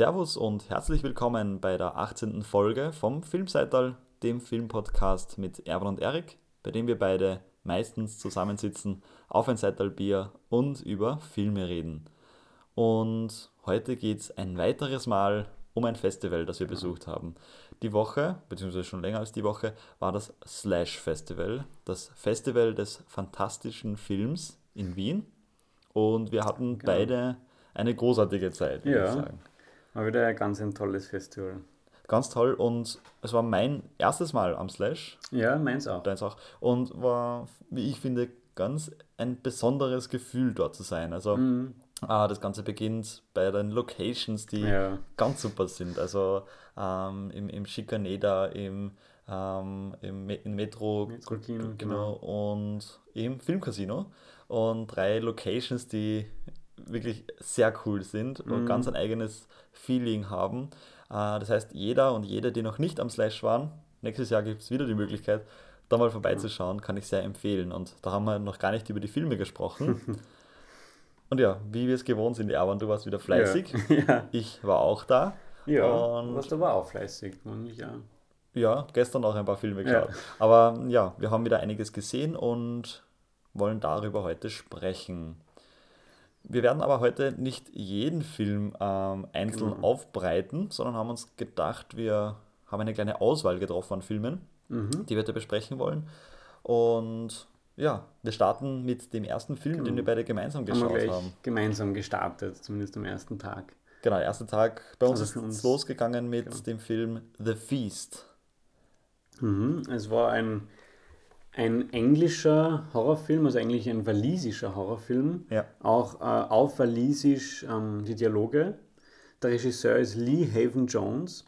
Servus und herzlich willkommen bei der 18. Folge vom Filmseital, dem Filmpodcast mit Erwan und Erik, bei dem wir beide meistens zusammensitzen, auf ein Seital Bier und über Filme reden. Und heute geht es ein weiteres Mal um ein Festival, das wir besucht haben. Die Woche, beziehungsweise schon länger als die Woche, war das Slash Festival, das Festival des fantastischen Films in Wien. Und wir hatten Genau. beide eine großartige Zeit, würde ich Ja. sagen. War wieder ein ganz ein tolles Festival. Ganz toll und es war mein erstes Mal am Slash, Ja, meins auch. deins auch, und war, wie ich finde, ganz ein besonderes Gefühl dort zu sein. Also Mhm. ah, das Ganze beginnt bei den Locations, die Ja. ganz super sind. Also ähm, im, im Schikaneda, im, ähm, im Me in Metro, Metro-Kino, genau, und im Filmcasino. Und drei Locations, die wirklich sehr cool sind und Mhm. ganz ein eigenes Feeling haben. Äh, das heißt, jeder und jede, die noch nicht am Slash waren, nächstes Jahr gibt es wieder die Möglichkeit, da mal vorbeizuschauen, kann ich sehr empfehlen. Und da haben wir noch gar nicht über die Filme gesprochen. und ja, wie wir es gewohnt sind, Erwan, du warst wieder fleißig. Ja. Ich war auch da. Ja, Und- du warst aber auch fleißig. Und ich auch. Ja, gestern auch ein paar Filme Ja. geschaut. Aber ja, wir haben wieder einiges gesehen und wollen darüber heute sprechen. Wir werden aber heute nicht jeden Film ähm, einzeln Genau. aufbreiten, sondern haben uns gedacht, wir haben eine kleine Auswahl getroffen an Filmen, Mhm. die wir heute besprechen wollen. Und ja, wir starten mit dem ersten Film, den Genau. wir beide gemeinsam Haben geschaut gleich haben. gemeinsam gestartet, zumindest am ersten Tag. Genau, der erste Tag bei uns Also ist uns- es losgegangen mit genau. dem Film The Feast. Mhm. Es war ein, ein englischer Horrorfilm, also eigentlich ein walisischer Horrorfilm. Ja. Auch äh, auf walisisch ähm, die Dialoge. Der Regisseur ist Lee Haven Jones.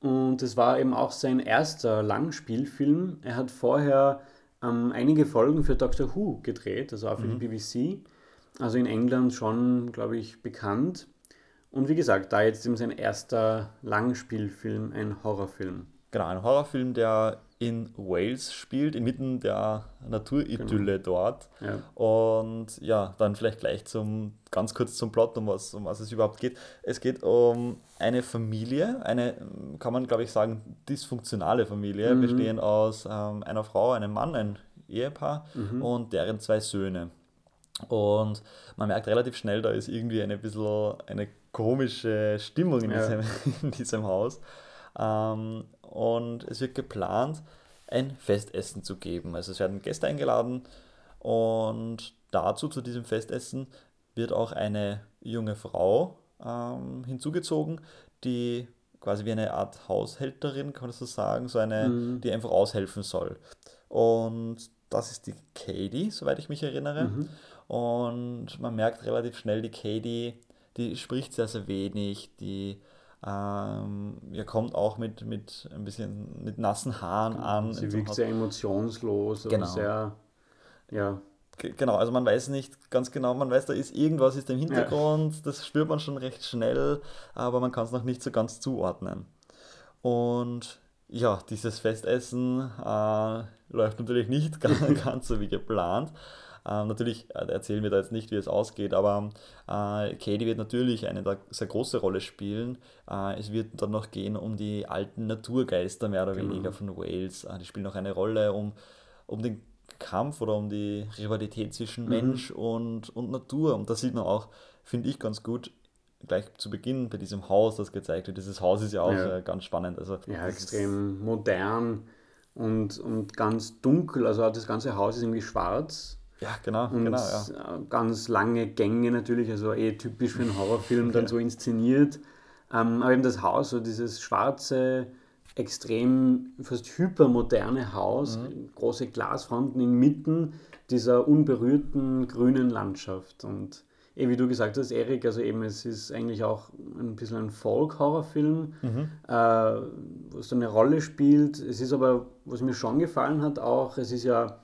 Und es war eben auch sein erster Langspielfilm. Er hat vorher ähm, einige Folgen für Doctor Who gedreht, also auch für die BBC. Also in England schon, glaube ich, bekannt. Und wie gesagt, da jetzt eben sein erster Langspielfilm, ein Horrorfilm. Genau, ein Horrorfilm, der in Wales spielt, inmitten der Naturidylle dort. Ja. Und ja, dann vielleicht gleich zum, ganz kurz zum Plot, um was, um was es überhaupt geht. Es geht um eine Familie, eine, kann man glaube ich sagen, dysfunktionale Familie, Mhm. bestehend aus ähm, einer Frau, einem Mann, ein Ehepaar Mhm. und deren zwei Söhne. Und man merkt relativ schnell, da ist irgendwie eine bisschen eine komische Stimmung in, Ja. diesem, in diesem Haus. Ähm, und es wird geplant, ein Festessen zu geben. Also es werden Gäste eingeladen und dazu, zu diesem Festessen, wird auch eine junge Frau ähm, hinzugezogen, die quasi wie eine Art Haushälterin, kann man das so sagen, so eine, Mhm. die einfach aushelfen soll. Und das ist die Katie, soweit ich mich erinnere. Mhm. Und man merkt relativ schnell, die Katie, die spricht sehr, sehr wenig, die ähm, ja, kommt auch mit, mit ein bisschen mit nassen Haaren an. Sie wirkt sehr emotionslos Genau. und sehr, ja, Ge- Genau, also man weiß nicht ganz genau, man weiß, da ist irgendwas ist im Hintergrund, das spürt man schon recht schnell, aber man kann es noch nicht so ganz zuordnen. Und ja, dieses Festessen äh, läuft natürlich nicht ganz, ganz so wie geplant. Ähm, natürlich äh, erzählen wir da jetzt nicht, wie es ausgeht, aber äh, Katie wird natürlich eine sehr große Rolle spielen. Äh, es wird dann noch gehen um die alten Naturgeister mehr oder Genau. weniger von Wales. Äh, die spielen noch eine Rolle um, um den Kampf oder um die Rivalität zwischen Mhm. Mensch und, und Natur. Und das sieht man auch, finde ich, ganz gut gleich zu Beginn bei diesem Haus, das gezeigt wird. Dieses Haus ist ja auch Ja. äh, ganz spannend. Also, ja extrem modern und, und ganz dunkel. Also das ganze Haus ist irgendwie schwarz Ja, genau, und genau, ja. äh, ganz lange Gänge natürlich, also eh typisch für einen Horrorfilm dann Ja. so inszeniert. Ähm, aber eben das Haus, so dieses schwarze, extrem fast hypermoderne Haus, Mhm. große Glasfronten inmitten dieser unberührten grünen Landschaft. Und eh, wie du gesagt hast, Erik, also eben es ist eigentlich auch ein bisschen ein Folk-Horrorfilm, Mhm. äh, wo es so eine Rolle spielt. Es ist aber, was mir schon gefallen hat, auch, es ist ja,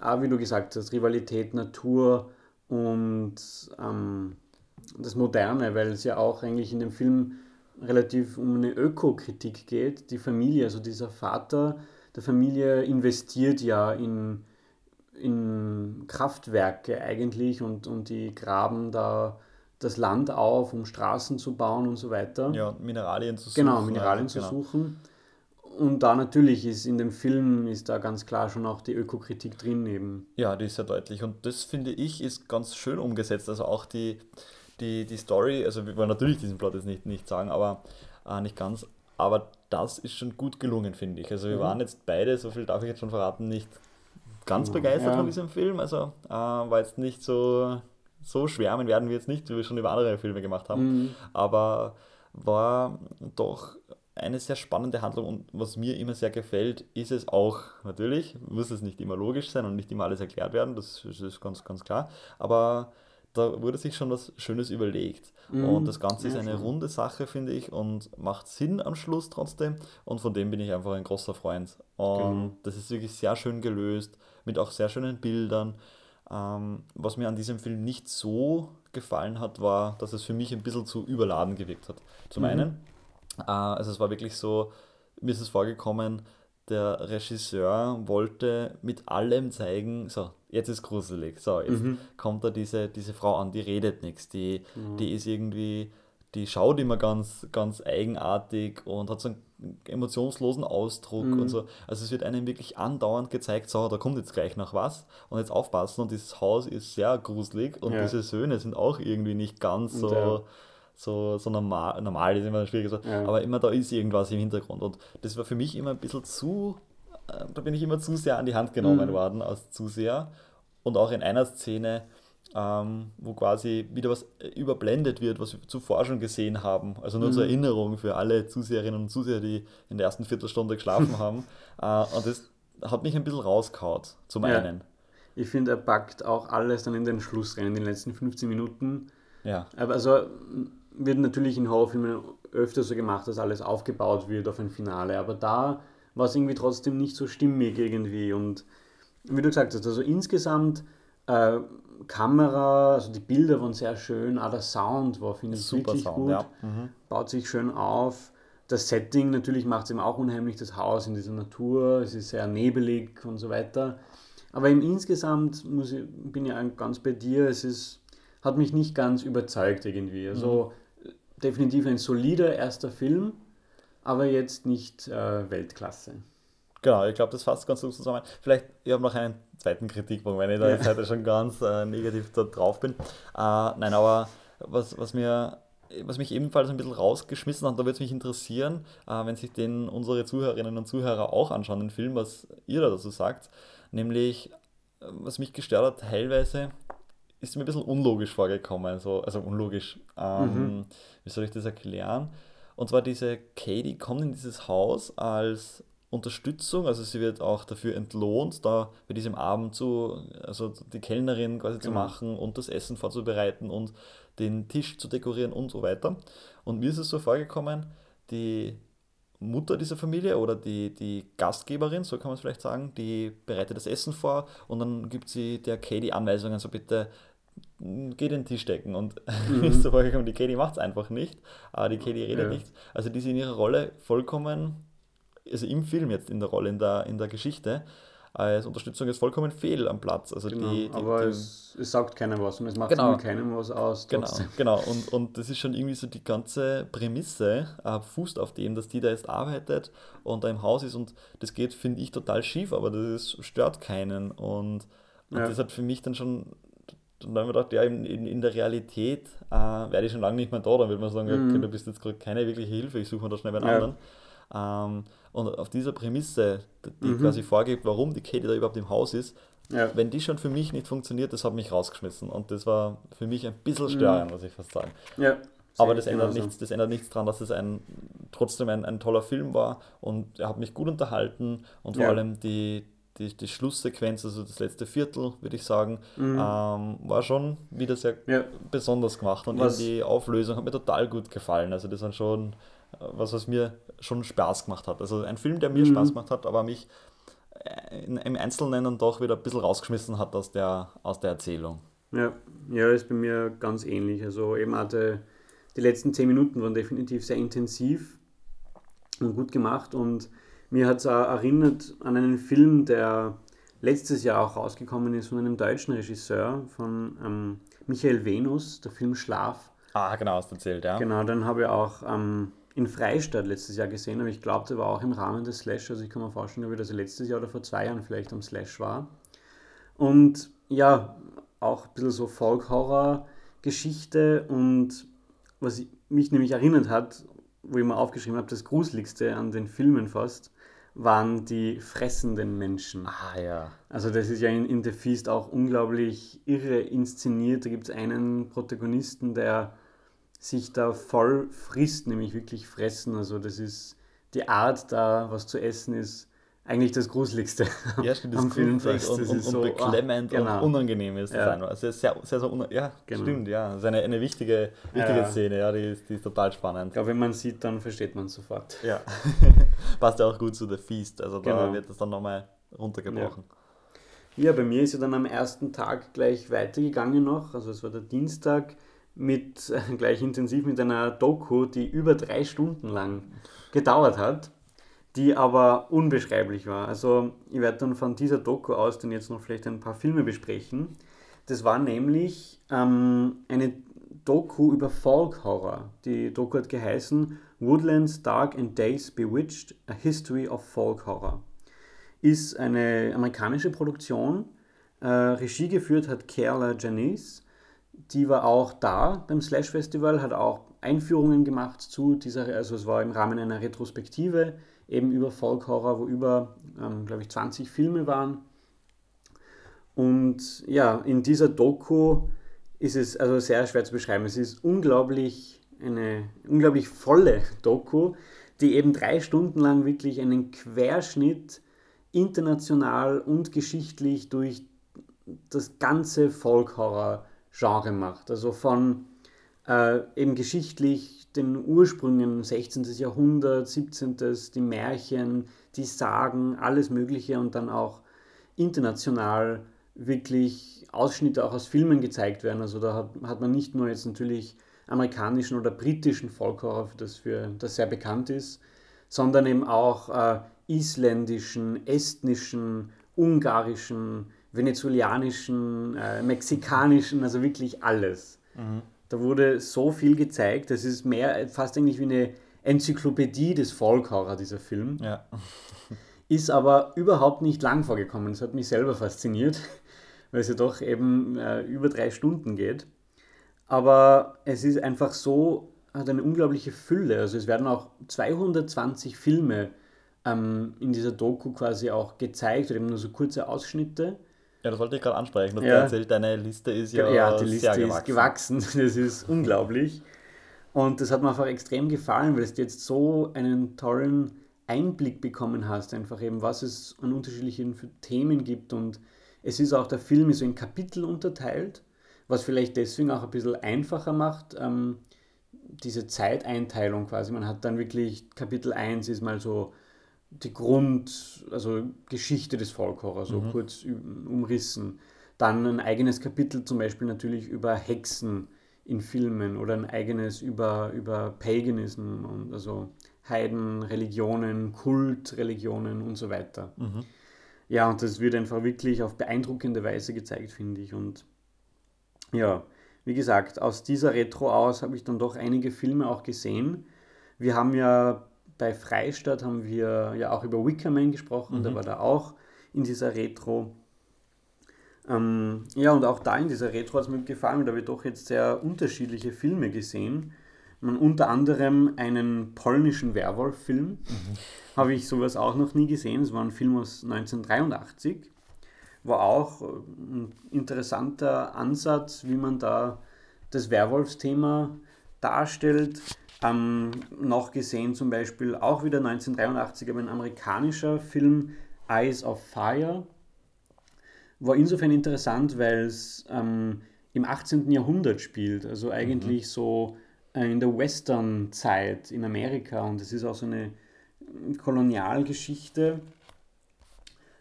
auch wie du gesagt hast, Rivalität, Natur und ähm, das Moderne, weil es ja auch eigentlich in dem Film relativ um eine Ökokritik geht. Die Familie, also dieser Vater der Familie investiert ja in, in Kraftwerke eigentlich und, und die graben da das Land auf, um Straßen zu bauen und so weiter. Ja, Mineralien zu suchen. Genau, Mineralien also, zu genau. suchen. Und da natürlich ist in dem Film ist da ganz klar schon auch die Ökokritik drin eben. Ja, die ist sehr deutlich. Und das finde ich ist ganz schön umgesetzt. Also auch die, die, die Story, also wir wollen natürlich diesen Plot jetzt nicht, nicht sagen, aber äh, nicht ganz. Aber das ist schon gut gelungen, finde ich. Also wir mhm. waren jetzt beide, so viel darf ich jetzt schon verraten, nicht ganz begeistert ja. von diesem Film. Also äh, war jetzt nicht so, so schwärmen werden wir jetzt nicht, wie wir schon über andere Filme gemacht haben. Mhm. Aber war doch eine sehr spannende Handlung und was mir immer sehr gefällt, ist es auch, natürlich, muss es nicht immer logisch sein und nicht immer alles erklärt werden, das ist ganz, ganz klar, aber da wurde sich schon was Schönes überlegt. Mhm. Und das Ganze ist eine runde Sache, finde ich, und macht Sinn am Schluss trotzdem. Und von dem bin ich einfach ein großer Freund. Und genau. das ist wirklich sehr schön gelöst, mit auch sehr schönen Bildern. Ähm, was mir an diesem Film nicht so gefallen hat, war, dass es für mich ein bisschen zu überladen gewirkt hat. Zum mhm. einen, also es war wirklich so, mir ist es vorgekommen, der Regisseur wollte mit allem zeigen, so, jetzt ist gruselig, so, jetzt mhm. kommt da diese, diese Frau an, die redet nichts, die, mhm. die ist irgendwie, die schaut immer ganz, ganz eigenartig und hat so einen emotionslosen Ausdruck mhm. und so. Also es wird einem wirklich andauernd gezeigt, so, da kommt jetzt gleich noch was und jetzt aufpassen und dieses Haus ist sehr gruselig und ja. diese Söhne sind auch irgendwie nicht ganz so so, so normal, normal ist immer schwierig gesagt, ja. aber immer da ist irgendwas im Hintergrund. Und das war für mich immer ein bisschen zu, äh, da bin ich immer zu sehr an die Hand genommen mhm. worden als Zuseher. Und auch in einer Szene, ähm, wo quasi wieder was überblendet wird, was wir zuvor schon gesehen haben. Also nur mhm. zur Erinnerung für alle Zuseherinnen und Zuseher, die in der ersten Viertelstunde geschlafen haben. Äh, und das hat mich ein bisschen rausgehaut, zum ja. einen. Ich finde, er packt auch alles dann in den Schluss rein, in den letzten 15 Minuten. Ja. Aber also wird natürlich in Horrorfilmen öfter so gemacht, dass alles aufgebaut wird auf ein Finale, aber da war es irgendwie trotzdem nicht so stimmig irgendwie und wie du gesagt hast, also insgesamt äh, Kamera, also die Bilder waren sehr schön, auch der Sound war, finde ich, Super wirklich Sound, gut, ja. mhm. baut sich schön auf. Das Setting natürlich macht es ihm auch unheimlich, das Haus in dieser Natur, es ist sehr nebelig und so weiter. Aber im insgesamt muss ich, bin ich ganz bei dir, es ist, hat mich nicht ganz überzeugt irgendwie. Also mhm definitiv ein solider erster Film, aber jetzt nicht äh, Weltklasse. Genau, ich glaube, das fasst ganz gut zusammen. Vielleicht, ich habe noch einen zweiten Kritikpunkt, wenn ich da jetzt heute schon ganz äh, negativ da drauf bin. Äh, nein, aber was, was mir was mich ebenfalls ein bisschen rausgeschmissen hat, da würde es mich interessieren, äh, wenn sich den unsere Zuhörerinnen und Zuhörer auch anschauen, den Film, was ihr da dazu sagt. Nämlich, äh, was mich gestört hat, teilweise ist mir ein bisschen unlogisch vorgekommen. So, also unlogisch. Ähm, mhm. Wie soll ich das erklären? Und zwar diese Katie kommt in dieses Haus als Unterstützung, also sie wird auch dafür entlohnt, da bei diesem Abend zu, also die Kellnerin quasi genau. zu machen und das Essen vorzubereiten und den Tisch zu dekorieren und so weiter. Und mir ist es so vorgekommen, die Mutter dieser Familie oder die, die Gastgeberin, so kann man es vielleicht sagen, die bereitet das Essen vor und dann gibt sie der Katie Anweisungen, so bitte geh den Tisch decken und mhm. ist so vorgekommen, die Katie macht es einfach nicht, aber die Katie redet ja. nicht. Also die ist in ihrer Rolle vollkommen, also im Film jetzt in der Rolle, in der, in der Geschichte, als Unterstützung ist vollkommen fehl am Platz. Also genau, die, die, aber die, es, es, sagt keiner was und es macht genau, keinem was aus. Trotzdem. Genau, genau. Und, und das ist schon irgendwie so die ganze Prämisse, äh, fußt auf dem, dass die da jetzt arbeitet und da im Haus ist und das geht, finde ich, total schief, aber das ist, stört keinen und, und ja. das hat für mich dann schon dann haben wir gedacht, ja, in, in, in der Realität äh, werde ich schon lange nicht mehr da. Dann würde man sagen, mhm. okay, du bist jetzt gerade keine wirkliche Hilfe, ich suche mir da schnell einen ja. anderen. Ähm, und auf dieser Prämisse, die mhm. quasi vorgibt, warum die Katie da überhaupt im Haus ist, ja. wenn die schon für mich nicht funktioniert, das hat mich rausgeschmissen. Und das war für mich ein bisschen störend, mhm. muss ich fast sagen. Ja. Aber das ändert, nichts, das ändert nichts daran, dass es ein, trotzdem ein, ein toller Film war und er hat mich gut unterhalten und vor allem die, die, die Schlusssequenz, also das letzte Viertel, würde ich sagen, mhm. ähm, war schon wieder sehr ja. besonders gemacht und die Auflösung hat mir total gut gefallen. Also das war schon äh, was, was mir schon Spaß gemacht hat. Also ein Film, der mir mhm. Spaß gemacht hat, aber mich äh, in, im Einzelnen dann doch wieder ein bisschen rausgeschmissen hat aus der, aus der Erzählung. Ja, ja, ist bei mir ganz ähnlich. Also eben hatte die letzten zehn Minuten waren definitiv sehr intensiv und gut gemacht und mir hat es erinnert an einen Film, der letztes Jahr auch rausgekommen ist von einem deutschen Regisseur, von ähm, Michael Venus, der Film Schlaf. Ah, genau, hast du erzählt, ja. Genau, dann habe ich auch ähm, in Freistadt letztes Jahr gesehen, aber ich glaube, der war auch im Rahmen des Slash. Also ich kann mir vorstellen, ob ich das letztes Jahr oder vor zwei Jahren vielleicht am Slash war. Und ja, auch ein bisschen so Folk-Horror-Geschichte und was mich nämlich erinnert hat, wo ich mir aufgeschrieben habe, das Gruseligste an den Filmen fast, waren die fressenden Menschen. Ah ja. Also das ist ja in, in The Feast auch unglaublich irre inszeniert. Da gibt es einen Protagonisten, der sich da voll frisst, nämlich wirklich fressen. Also das ist die Art da, was zu essen ist, eigentlich das Gruseligste ja, stimmt, das am Filmfest. Und, und, und so, beklemmend ah, genau. und unangenehm ist das ja. einfach. Also sehr, sehr, sehr ja, genau. stimmt, ja. Das ist eine, eine wichtige, wichtige ja. Szene, ja, die ist, die ist total spannend. Ich glaube, wenn man sieht, dann versteht man es sofort. Ja. Passt ja auch gut zu The Feast, also da genau. wird das dann nochmal runtergebrochen. Ja. ja, bei mir ist ja dann am ersten Tag gleich weitergegangen noch, also es war der Dienstag mit äh, gleich intensiv mit einer Doku, die über drei Stunden lang gedauert hat die aber unbeschreiblich war. Also ich werde dann von dieser Doku aus dann jetzt noch vielleicht ein paar Filme besprechen. Das war nämlich ähm, eine Doku über Folk Horror. Die Doku hat geheißen Woodlands Dark and Days Bewitched, A History of Folk Horror. Ist eine amerikanische Produktion. Äh, Regie geführt hat Kerla Janice. Die war auch da beim Slash Festival, hat auch Einführungen gemacht zu dieser, also es war im Rahmen einer Retrospektive eben über Folk Horror, wo über, ähm, glaube ich, 20 Filme waren. Und ja, in dieser Doku ist es also sehr schwer zu beschreiben. Es ist unglaublich, eine unglaublich volle Doku, die eben drei Stunden lang wirklich einen Querschnitt international und geschichtlich durch das ganze Folk-Horror-Genre macht. Also von äh, eben geschichtlich den Ursprüngen 16. Jahrhundert, 17. die Märchen, die Sagen, alles Mögliche und dann auch international wirklich Ausschnitte auch aus Filmen gezeigt werden. Also da hat, hat man nicht nur jetzt natürlich amerikanischen oder britischen Folkhorror, das für das sehr bekannt ist, sondern eben auch äh, isländischen, estnischen, ungarischen, venezuelanischen, äh, mexikanischen, also wirklich alles. Mhm. Da wurde so viel gezeigt, das ist mehr fast eigentlich wie eine Enzyklopädie des Folkhorror, dieser Film. Ja. Ist aber überhaupt nicht lang vorgekommen. Das hat mich selber fasziniert, weil es ja doch eben äh, über drei Stunden geht. Aber es ist einfach so, hat eine unglaubliche Fülle. Also es werden auch 220 Filme ähm, in dieser Doku quasi auch gezeigt oder eben nur so kurze Ausschnitte. Ja, das wollte ich gerade ansprechen. Du hast ja. erzählt, deine Liste ist ja, ja die Liste gewachsen. ist gewachsen. Das ist unglaublich. Und das hat mir einfach extrem gefallen, weil du jetzt so einen tollen Einblick bekommen hast, einfach eben, was es an unterschiedlichen Themen gibt. Und es ist auch, der Film ist so in Kapitel unterteilt, was vielleicht deswegen auch ein bisschen einfacher macht, ähm, diese Zeiteinteilung quasi. Man hat dann wirklich, Kapitel 1 ist mal so die Grund, also Geschichte des Folkhorror, so mhm. kurz umrissen. Dann ein eigenes Kapitel zum Beispiel natürlich über Hexen in Filmen oder ein eigenes über, über Paganism und also Heiden, Religionen, Kultreligionen und so weiter. Mhm. Ja, und das wird einfach wirklich auf beeindruckende Weise gezeigt, finde ich. Und ja, wie gesagt, aus dieser Retro aus habe ich dann doch einige Filme auch gesehen. Wir haben ja bei Freistadt haben wir ja auch über Wickerman gesprochen, mhm. der war da auch in dieser Retro. Ähm, ja, und auch da in dieser Retro hat es mir gefallen, da habe ich doch jetzt sehr unterschiedliche Filme gesehen. Man, unter anderem einen polnischen Werwolf-Film. Mhm. Habe ich sowas auch noch nie gesehen. Es war ein Film aus 1983. War auch ein interessanter Ansatz, wie man da das Werwolfsthema darstellt. Ähm, noch gesehen zum Beispiel auch wieder 1983, aber ein amerikanischer Film, Eyes of Fire. War insofern interessant, weil es ähm, im 18. Jahrhundert spielt, also eigentlich mhm. so äh, in der Western-Zeit in Amerika und es ist auch so eine Kolonialgeschichte.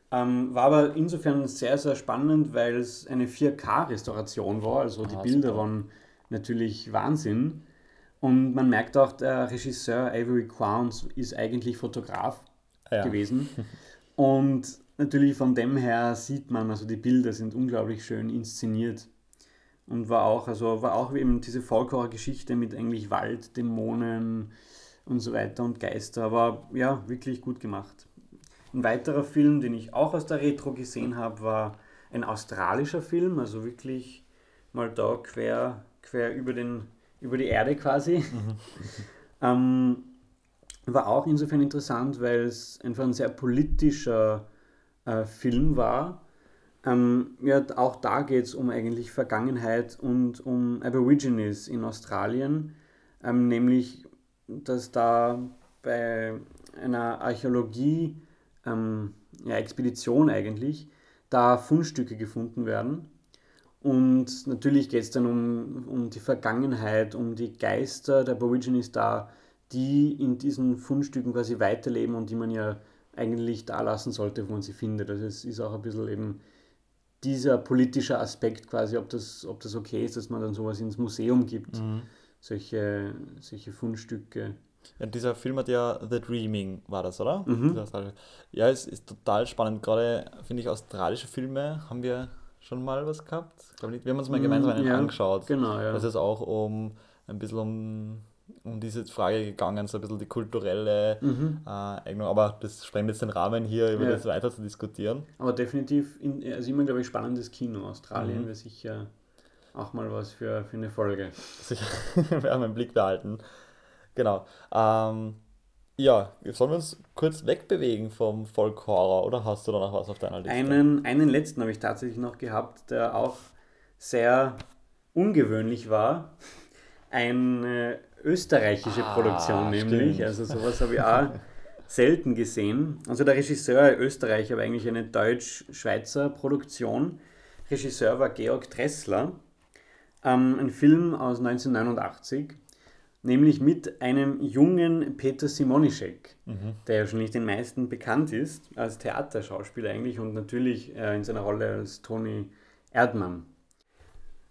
Ähm, war aber insofern sehr, sehr spannend, weil es eine 4K-Restauration war, also die ah, Bilder super. waren natürlich Wahnsinn. Und man merkt auch, der Regisseur Avery Quowns ist eigentlich Fotograf ja. gewesen. Und natürlich von dem her sieht man, also die Bilder sind unglaublich schön inszeniert. Und war auch, also war auch eben diese Folklore-Geschichte mit eigentlich Wald, Dämonen und so weiter und Geister. Aber ja, wirklich gut gemacht. Ein weiterer Film, den ich auch aus der Retro gesehen habe, war ein australischer Film, also wirklich mal da quer, quer über, den, über die Erde quasi. Mhm. ähm, war auch insofern interessant, weil es einfach ein sehr politischer äh, Film war. Ähm, ja, auch da geht es um eigentlich Vergangenheit und um Aborigines in Australien, ähm, nämlich dass da bei einer Archäologie, ähm, ja, Expedition eigentlich, da Fundstücke gefunden werden. Und natürlich geht es dann um, um die Vergangenheit, um die Geister der Aborigines da, die in diesen Fundstücken quasi weiterleben und die man ja eigentlich da lassen sollte, wo man sie findet. Also es ist auch ein bisschen eben dieser politische Aspekt quasi, ob das, ob das okay ist, dass man dann sowas ins Museum gibt, mhm. solche, solche Fundstücke. Ja, dieser Film hat ja The Dreaming, war das, oder? Mhm. Ja, es ist total spannend. Gerade finde ich australische Filme haben wir schon mal was gehabt. Wir haben uns mal gemeinsam einen ja, angeschaut. Genau, ja. Das ist auch um ein bisschen um um diese Frage gegangen, so ein bisschen die kulturelle mhm. äh, Eignung. Aber das sprengt jetzt den Rahmen hier, über ja. das weiter zu diskutieren. Aber definitiv, in, also immer, glaube ich, spannendes Kino. Australien mhm. wäre sicher auch mal was für, für eine Folge. Sicher, wir haben einen Blick behalten. Genau. Ähm, ja, sollen wir uns kurz wegbewegen vom Folk-Horror oder hast du da noch was auf deiner Liste? Einen, einen letzten habe ich tatsächlich noch gehabt, der auch sehr ungewöhnlich war. Eine österreichische ah, Produktion nämlich. Stimmt. Also sowas habe ich auch selten gesehen. Also der Regisseur Österreich, aber eigentlich eine deutsch-schweizer Produktion. Regisseur war Georg Dressler. Ähm, ein Film aus 1989, nämlich mit einem jungen Peter Simonischek, mhm. der ja schon nicht den meisten bekannt ist, als Theaterschauspieler eigentlich und natürlich äh, in seiner Rolle als Toni Erdmann.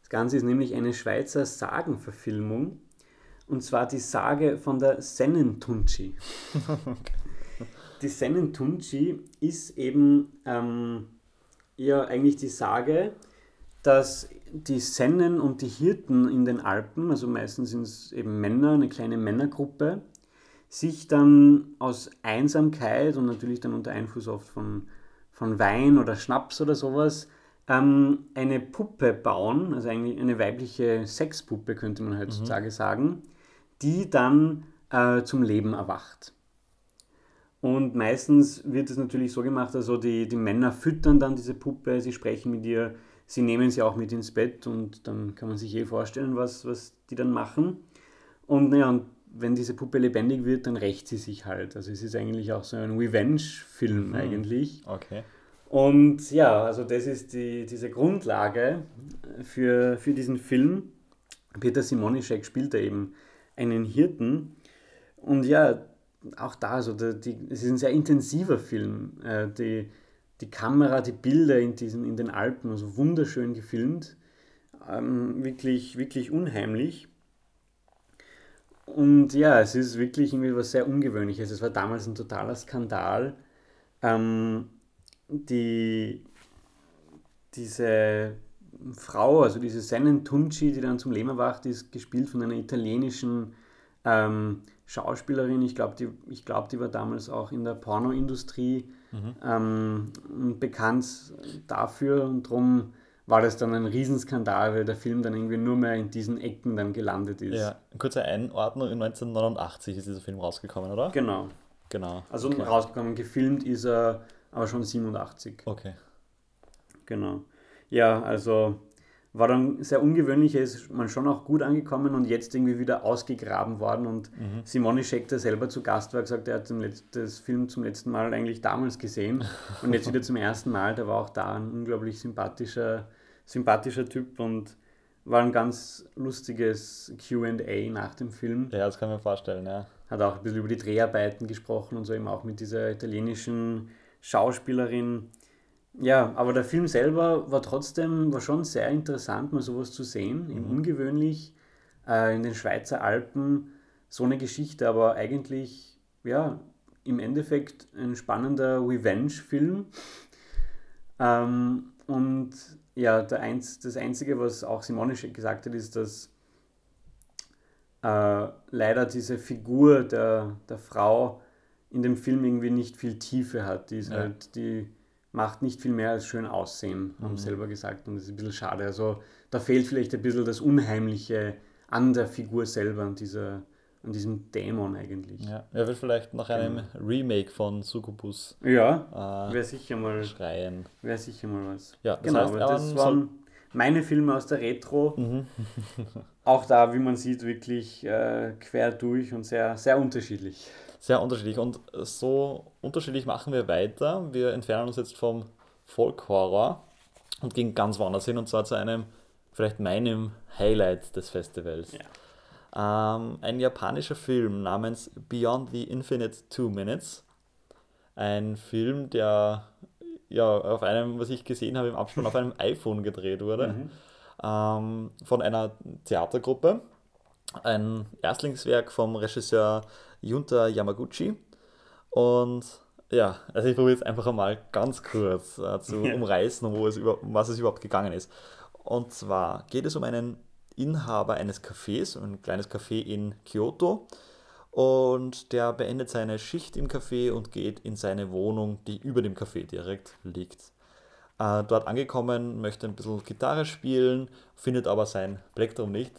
Das Ganze ist nämlich eine Schweizer Sagenverfilmung und zwar die Sage von der Sennentunchi. Die Sennentunchi ist eben ähm, ja eigentlich die Sage, dass die Sennen und die Hirten in den Alpen, also meistens sind es eben Männer, eine kleine Männergruppe, sich dann aus Einsamkeit und natürlich dann unter Einfluss oft von, von Wein oder Schnaps oder sowas, ähm, eine Puppe bauen, also eigentlich eine weibliche Sexpuppe könnte man heutzutage mhm. sagen, die dann äh, zum Leben erwacht. Und meistens wird es natürlich so gemacht, also die, die Männer füttern dann diese Puppe, sie sprechen mit ihr, sie nehmen sie auch mit ins Bett und dann kann man sich eh vorstellen, was, was die dann machen. Und naja, und wenn diese Puppe lebendig wird, dann rächt sie sich halt. Also es ist eigentlich auch so ein Revenge-Film mhm. eigentlich. Okay. Und ja, also das ist die, diese Grundlage für, für diesen Film. Peter Simonischek spielt da eben einen Hirten. Und ja, auch da, also die, es ist ein sehr intensiver Film. Äh, die, die Kamera, die Bilder in, diesen, in den Alpen, also wunderschön gefilmt. Ähm, wirklich, wirklich unheimlich. Und ja, es ist wirklich irgendwie was sehr Ungewöhnliches. Es war damals ein totaler Skandal. Ähm, die, diese Frau, also diese Sennen Tunci, die dann zum Leben erwacht, ist gespielt von einer italienischen ähm, Schauspielerin. Ich glaube, die, glaub, die war damals auch in der Pornoindustrie mhm. ähm, bekannt dafür und darum war das dann ein Riesenskandal, weil der Film dann irgendwie nur mehr in diesen Ecken dann gelandet ist. Ja, kurze Einordnung, in 1989 ist dieser Film rausgekommen, oder? Genau. Genau. Also okay. rausgekommen, gefilmt ist er aber schon 87. Okay. Genau. Ja, also war dann sehr ungewöhnlich, er ist man schon auch gut angekommen und jetzt irgendwie wieder ausgegraben worden. Und mhm. Simone Scheck, der selber zu Gast war, gesagt, er hat das Film zum letzten Mal eigentlich damals gesehen und jetzt wieder zum ersten Mal. Der war auch da ein unglaublich sympathischer, sympathischer Typ und war ein ganz lustiges QA nach dem Film. Ja, das kann man vorstellen, ja. Hat auch ein bisschen über die Dreharbeiten gesprochen und so eben auch mit dieser italienischen Schauspielerin. Ja, aber der Film selber war trotzdem, war schon sehr interessant, mal sowas zu sehen. Mhm. Ungewöhnlich äh, in den Schweizer Alpen so eine Geschichte, aber eigentlich, ja, im Endeffekt ein spannender Revenge-Film. Ähm, und ja, der Einz, das Einzige, was auch Simone gesagt hat, ist, dass äh, leider diese Figur der, der Frau in dem Film irgendwie nicht viel Tiefe hat. Die ist ja. halt, die macht nicht viel mehr als schön aussehen, haben mhm. selber gesagt. Und das ist ein bisschen schade. Also da fehlt vielleicht ein bisschen das Unheimliche an der Figur selber, an, dieser, an diesem Dämon eigentlich. Ja, er wird vielleicht nach einem genau. Remake von Succubus ja, äh, wäre sicher mal schreien. Wäre sicher mal was. Ja, das genau, heißt, das waren meine Filme aus der Retro. Mhm. Auch da, wie man sieht, wirklich äh, quer durch und sehr, sehr unterschiedlich. Sehr unterschiedlich. Und so unterschiedlich machen wir weiter. Wir entfernen uns jetzt vom Folk-Horror und gehen ganz woanders hin und zwar zu einem, vielleicht meinem Highlight des Festivals. Ja. Ähm, ein japanischer Film namens Beyond the Infinite Two Minutes. Ein Film, der ja, auf einem, was ich gesehen habe im Abspann, auf einem iPhone gedreht wurde. Mhm. Ähm, von einer Theatergruppe. Ein Erstlingswerk vom Regisseur Junta Yamaguchi. Und ja, also ich probiere jetzt einfach einmal ganz kurz äh, zu umreißen, wo es über, um was es überhaupt gegangen ist. Und zwar geht es um einen Inhaber eines Cafés, ein kleines Café in Kyoto, und der beendet seine Schicht im Café und geht in seine Wohnung, die über dem Café direkt liegt. Äh, dort angekommen, möchte ein bisschen Gitarre spielen, findet aber sein Plektrum nicht,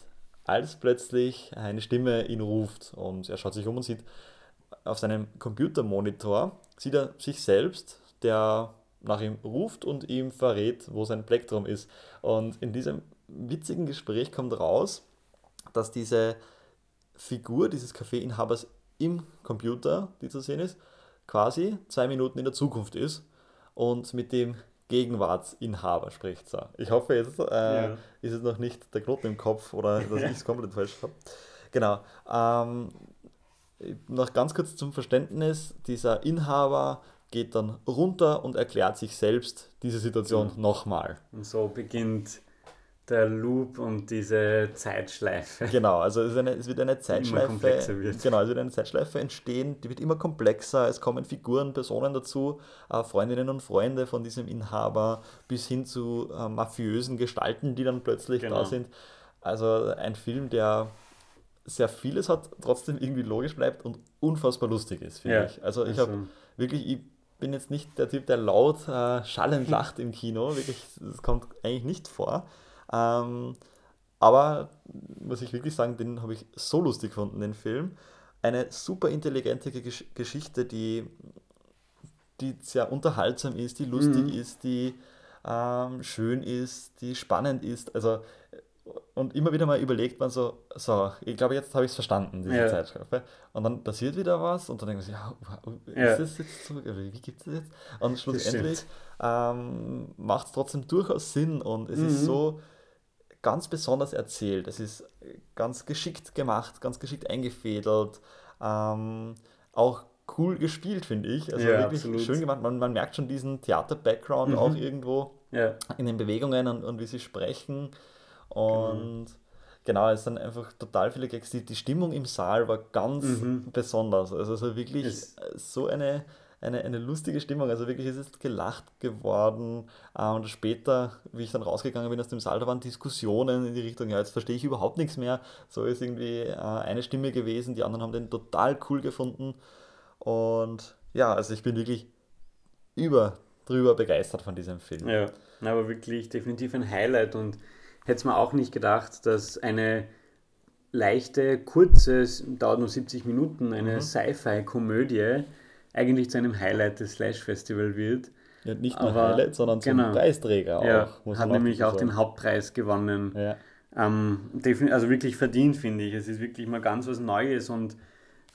als plötzlich eine Stimme ihn ruft und er schaut sich um und sieht auf seinem Computermonitor, sieht er sich selbst, der nach ihm ruft und ihm verrät, wo sein Plektrum ist. Und in diesem witzigen Gespräch kommt raus, dass diese Figur dieses Kaffeeinhabers im Computer, die zu sehen ist, quasi zwei Minuten in der Zukunft ist und mit dem Gegenwartsinhaber spricht. So. Ich hoffe, jetzt äh, ja. ist es noch nicht der Knoten im Kopf oder dass ich es komplett falsch habe. Genau. Ähm, noch ganz kurz zum Verständnis: dieser Inhaber geht dann runter und erklärt sich selbst diese Situation ja. nochmal. Und so beginnt der Loop und diese Zeitschleife. Genau, also es, eine, es wird eine Zeitschleife. Wird. Genau, es wird eine Zeitschleife entstehen, die wird immer komplexer. Es kommen Figuren, Personen dazu, äh, Freundinnen und Freunde von diesem Inhaber, bis hin zu äh, mafiösen Gestalten, die dann plötzlich genau. da sind. Also ein Film, der sehr vieles hat, trotzdem irgendwie logisch bleibt und unfassbar lustig ist, finde ja. ich. Also ich also. habe wirklich, ich bin jetzt nicht der Typ, der laut äh, schallend lacht im Kino. Wirklich, das kommt eigentlich nicht vor. Ähm, aber muss ich wirklich sagen, den habe ich so lustig gefunden, den Film. Eine super intelligente Gesch Geschichte, die, die sehr unterhaltsam ist, die lustig mhm. ist, die ähm, schön ist, die spannend ist. Also und immer wieder mal überlegt man so, so, ich glaube, jetzt habe ich es verstanden, diese ja. Zeitschleife. Und dann passiert wieder was und dann denkt man sich, ja, ist ja. das jetzt so, wie gibt es das jetzt? Und schlussendlich ähm, macht es trotzdem durchaus Sinn und es mhm. ist so ganz besonders erzählt. Es ist ganz geschickt gemacht, ganz geschickt eingefädelt. Ähm, auch cool gespielt, finde ich. Also ja, wirklich absolut. schön gemacht. Man, man merkt schon diesen Theater-Background mhm. auch irgendwo ja. in den Bewegungen und, und wie sie sprechen. Und mhm. genau, es sind einfach total viele Gags. Die, die Stimmung im Saal war ganz mhm. besonders. Also, also wirklich es so eine eine, eine lustige Stimmung. Also wirklich ist es gelacht geworden. Äh, und später, wie ich dann rausgegangen bin aus dem Saal, da waren Diskussionen in die Richtung, ja, jetzt verstehe ich überhaupt nichts mehr. So ist irgendwie äh, eine Stimme gewesen, die anderen haben den total cool gefunden. Und ja, also ich bin wirklich über drüber begeistert von diesem Film. Ja, aber wirklich definitiv ein Highlight und hätte es mir auch nicht gedacht, dass eine leichte, kurze, dauert nur 70 Minuten, eine mhm. Sci-Fi-Komödie eigentlich zu einem Highlight des Slash Festival wird. Ja, nicht nur Aber, Highlight, sondern zum genau, Preisträger ja, auch. hat nämlich auch den Hauptpreis gewonnen. Ja. Ähm, also wirklich verdient, finde ich. Es ist wirklich mal ganz was Neues und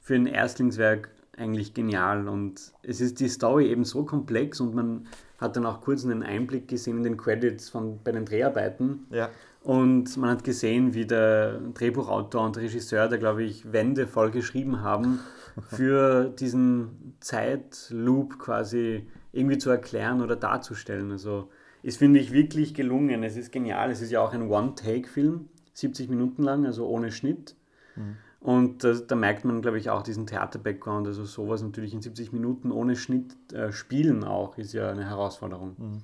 für ein Erstlingswerk eigentlich genial. Und es ist die Story eben so komplex und man hat dann auch kurz einen Einblick gesehen in den Credits von, bei den Dreharbeiten. Ja. Und man hat gesehen, wie der Drehbuchautor und Regisseur da, glaube ich, Wände voll geschrieben haben für diesen Zeitloop quasi irgendwie zu erklären oder darzustellen. Also ist, finde ich, wirklich gelungen. Es ist genial. Es ist ja auch ein One-Take-Film, 70 Minuten lang, also ohne Schnitt. Mhm. Und da, da, merkt man, glaube ich, auch diesen Theater-Background. Also sowas natürlich in 70 Minuten ohne Schnitt äh, spielen auch, ist ja eine Herausforderung. Mhm.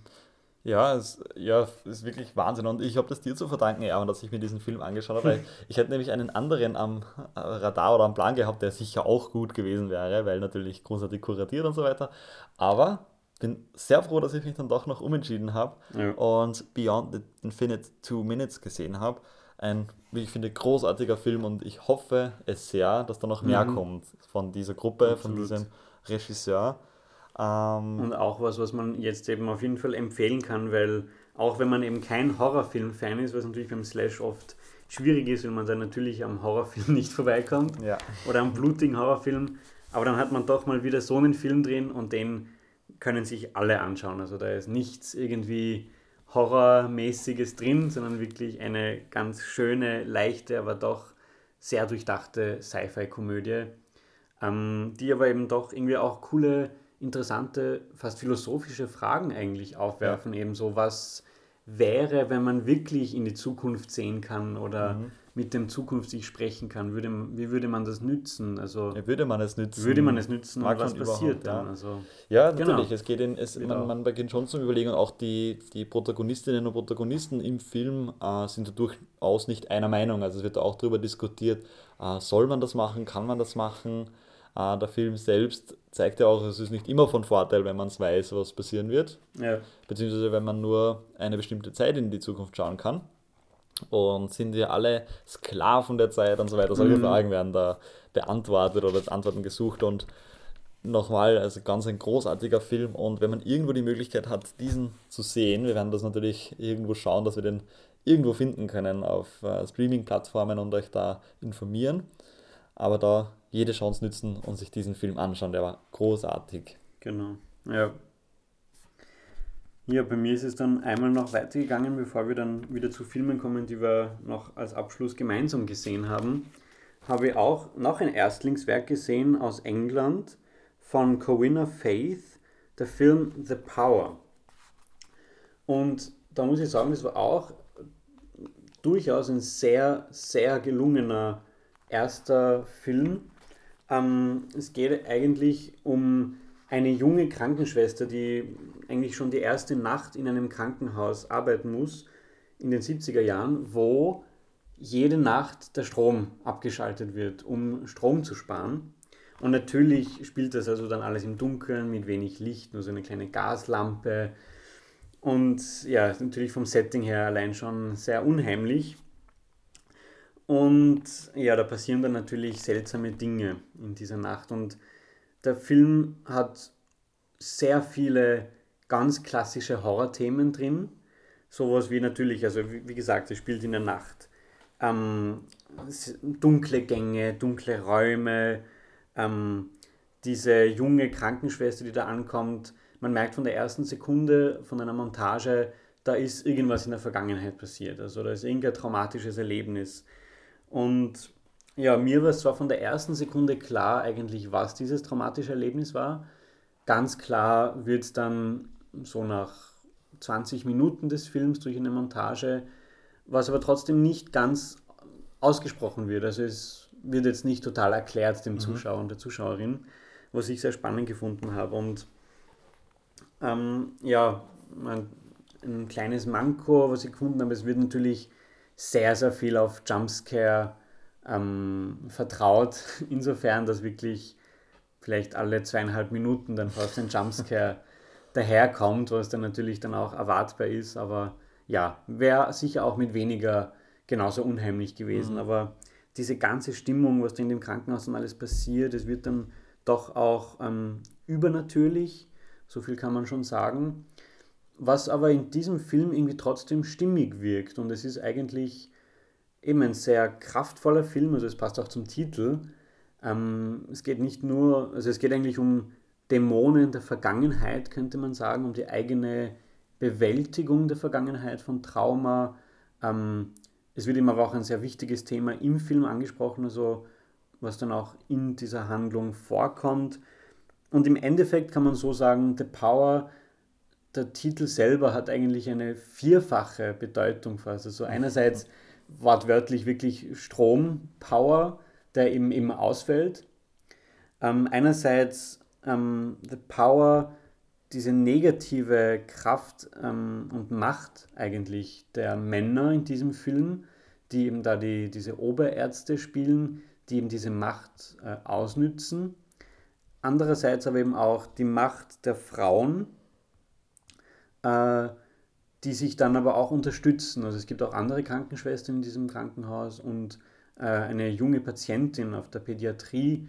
Ja, es ja, ist wirklich Wahnsinn. Und ich habe das dir zu verdanken, Erwin, dass ich mir diesen Film angeschaut habe. Weil ich hätte nämlich einen anderen am Radar oder am Plan gehabt, der sicher auch gut gewesen wäre, weil natürlich großartig kuratiert und so weiter. Aber bin sehr froh, dass ich mich dann doch noch umentschieden habe ja. und Beyond the Infinite Two Minutes gesehen habe. Ein, wie ich finde, großartiger Film und ich hoffe es sehr, dass da noch mehr mhm. kommt von dieser Gruppe, Absolut. von diesem Regisseur. Ähm, und auch was, was man jetzt eben auf jeden Fall empfehlen kann, weil auch wenn man eben kein Horrorfilm-Fan ist, was natürlich beim Slash oft schwierig ist, wenn man dann natürlich am Horrorfilm nicht vorbeikommt ja. oder am blutigen Horrorfilm, aber dann hat man doch mal wieder so einen Film drin und den können sich alle anschauen. Also da ist nichts irgendwie Horrormäßiges drin, sondern wirklich eine ganz schöne, leichte, aber doch sehr durchdachte Sci-Fi-Komödie, ähm, die aber eben doch irgendwie auch coole interessante, fast philosophische Fragen eigentlich aufwerfen, ja. eben so, was wäre, wenn man wirklich in die Zukunft sehen kann oder mhm. mit dem zukünftig sprechen kann, würde, wie würde man das nützen? Also ja, würde man es nützen? Würde man es nützen und was passiert dann? Ja, also, ja natürlich. Genau. Es geht in, es, genau. man, man beginnt schon zu überlegen, auch die, die Protagonistinnen und Protagonisten im Film äh, sind durchaus nicht einer Meinung. Also es wird auch darüber diskutiert, äh, soll man das machen, kann man das machen? Äh, der Film selbst zeigt ja auch, es ist nicht immer von Vorteil, wenn man es weiß, was passieren wird. Ja. Beziehungsweise wenn man nur eine bestimmte Zeit in die Zukunft schauen kann. Und sind wir alle Sklaven der Zeit und so weiter? Solche mhm. Fragen werden da beantwortet oder Antworten gesucht. Und nochmal, also ganz ein großartiger Film. Und wenn man irgendwo die Möglichkeit hat, diesen zu sehen, wir werden das natürlich irgendwo schauen, dass wir den irgendwo finden können auf äh, Streaming-Plattformen und euch da informieren. Aber da jede Chance nützen und sich diesen Film anschauen. Der war großartig. Genau, ja. Ja, bei mir ist es dann einmal noch weitergegangen, bevor wir dann wieder zu Filmen kommen, die wir noch als Abschluss gemeinsam gesehen haben. Habe ich auch noch ein Erstlingswerk gesehen aus England von Corinna Faith, der Film The Power. Und da muss ich sagen, das war auch durchaus ein sehr, sehr gelungener erster Film. Ähm, es geht eigentlich um eine junge Krankenschwester, die eigentlich schon die erste Nacht in einem Krankenhaus arbeiten muss, in den 70er Jahren, wo jede Nacht der Strom abgeschaltet wird, um Strom zu sparen. Und natürlich spielt das also dann alles im Dunkeln mit wenig Licht, nur so eine kleine Gaslampe. Und ja, natürlich vom Setting her allein schon sehr unheimlich. Und ja, da passieren dann natürlich seltsame Dinge in dieser Nacht. Und der Film hat sehr viele ganz klassische Horrorthemen drin. Sowas wie natürlich, also wie, gesagt, es spielt in der Nacht. Ähm, dunkle Gänge, dunkle Räume, ähm, diese junge Krankenschwester, die da ankommt. Man merkt von der ersten Sekunde von einer Montage, da ist irgendwas in der Vergangenheit passiert. Also da ist irgendein traumatisches Erlebnis. Und ja, mir war es zwar von der ersten Sekunde klar eigentlich, was dieses traumatische Erlebnis war. Ganz klar wird es dann so nach 20 Minuten des Films durch eine Montage, was aber trotzdem nicht ganz ausgesprochen wird. Also es wird jetzt nicht total erklärt dem mhm. Zuschauer und der Zuschauerin, was ich sehr spannend gefunden habe. Und ähm, ja, ein, ein kleines Manko, was ich gefunden habe, es wird natürlich sehr, sehr viel auf Jumpscare ähm, vertraut, insofern, dass wirklich vielleicht alle zweieinhalb Minuten dann fast ein Jumpscare daherkommt, was dann natürlich dann auch erwartbar ist, aber ja, wäre sicher auch mit weniger genauso unheimlich gewesen, mhm. aber diese ganze Stimmung, was da in dem Krankenhaus dann alles passiert, es wird dann doch auch ähm, übernatürlich, so viel kann man schon sagen was aber in diesem Film irgendwie trotzdem stimmig wirkt. Und es ist eigentlich eben ein sehr kraftvoller Film, also es passt auch zum Titel. Ähm, es geht nicht nur, also es geht eigentlich um Dämonen der Vergangenheit, könnte man sagen, um die eigene Bewältigung der Vergangenheit von Trauma. Ähm, es wird immer auch ein sehr wichtiges Thema im Film angesprochen, also was dann auch in dieser Handlung vorkommt. Und im Endeffekt kann man so sagen, The Power der Titel selber hat eigentlich eine vierfache Bedeutung fast. Also einerseits wortwörtlich wirklich Strom, Power, der eben, eben ausfällt. Ähm, einerseits ähm, the Power diese negative Kraft ähm, und Macht eigentlich der Männer in diesem Film, die eben da die, diese Oberärzte spielen, die eben diese Macht äh, ausnützen. Andererseits aber eben auch die Macht der Frauen, äh, die sich dann aber auch unterstützen. Also es gibt auch andere Krankenschwestern in diesem Krankenhaus und äh, eine junge Patientin auf der Pädiatrie,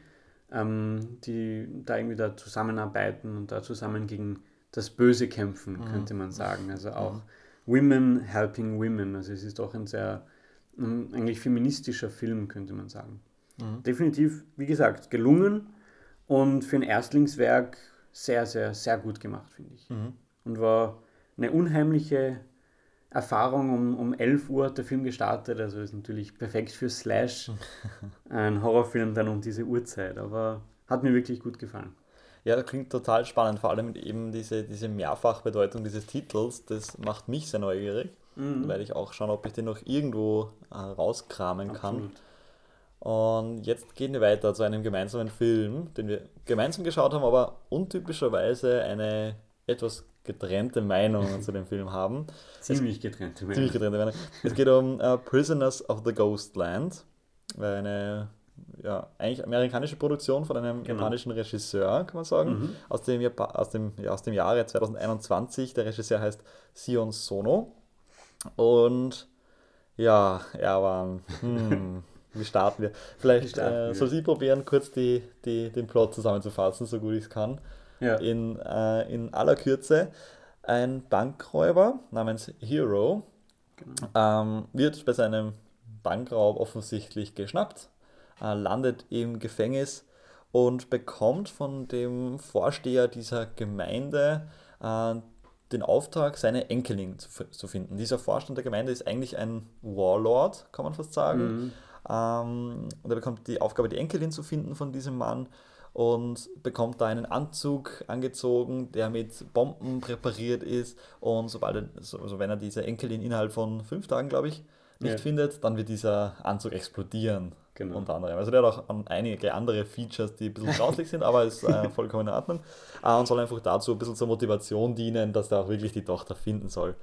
ähm, die da irgendwie da zusammenarbeiten und da zusammen gegen das Böse kämpfen, mhm. könnte man sagen. Also auch mhm. Women helping Women. Also es ist auch ein sehr um, eigentlich feministischer Film, könnte man sagen. Mhm. Definitiv, wie gesagt, gelungen und für ein Erstlingswerk sehr, sehr, sehr gut gemacht, finde ich. Mhm. Und war eine unheimliche Erfahrung. Um, um 11 Uhr hat der Film gestartet, also ist natürlich perfekt für Slash. Ein Horrorfilm dann um diese Uhrzeit, aber hat mir wirklich gut gefallen. Ja, das klingt total spannend, vor allem eben diese, diese Mehrfachbedeutung dieses Titels, das macht mich sehr neugierig, mhm. weil ich auch schauen, ob ich den noch irgendwo äh, rauskramen Absolut. kann. Und jetzt gehen wir weiter zu einem gemeinsamen Film, den wir gemeinsam geschaut haben, aber untypischerweise eine etwas getrennte Meinungen zu dem Film haben. Ziemlich getrennte Meinungen. Ziemlich getrennte Meinungen. Es geht um uh, Prisoners of the Ghostland, eine ja, eigentlich amerikanische Produktion von einem genau. japanischen Regisseur, kann man sagen, mhm. aus, dem, aus, dem, ja, aus dem Jahre 2021. Der Regisseur heißt Sion Sono. Und ja, er war. Hm, wie starten wir? Vielleicht starten äh, soll sie probieren, kurz die, die, den Plot zusammenzufassen, so gut ich es kann ja. in, äh, in aller Kürze. Ein Bankräuber namens Hero genau. ähm, wird bei seinem Bankraub offensichtlich geschnappt, äh, landet im Gefängnis und bekommt von dem Vorsteher dieser Gemeinde äh, den Auftrag, seine Enkelin zu, zu, finden. Dieser Vorstand der Gemeinde ist eigentlich ein Warlord, kann man fast sagen. Mhm. Ähm, und er bekommt die Aufgabe, die Enkelin zu finden von diesem Mann und bekommt da einen Anzug angezogen, der mit Bomben präpariert ist. Und sobald er, also wenn er diese Enkelin innerhalb von fünf Tagen, glaube ich, nicht ja. findet, dann wird dieser Anzug explodieren. Genau. Unter anderem. Also der hat auch einige andere Features, die ein bisschen grauslich sind, aber ist äh, vollkommen in Ordnung. Äh, und soll einfach dazu ein bisschen zur Motivation dienen, dass er auch wirklich die Tochter finden soll.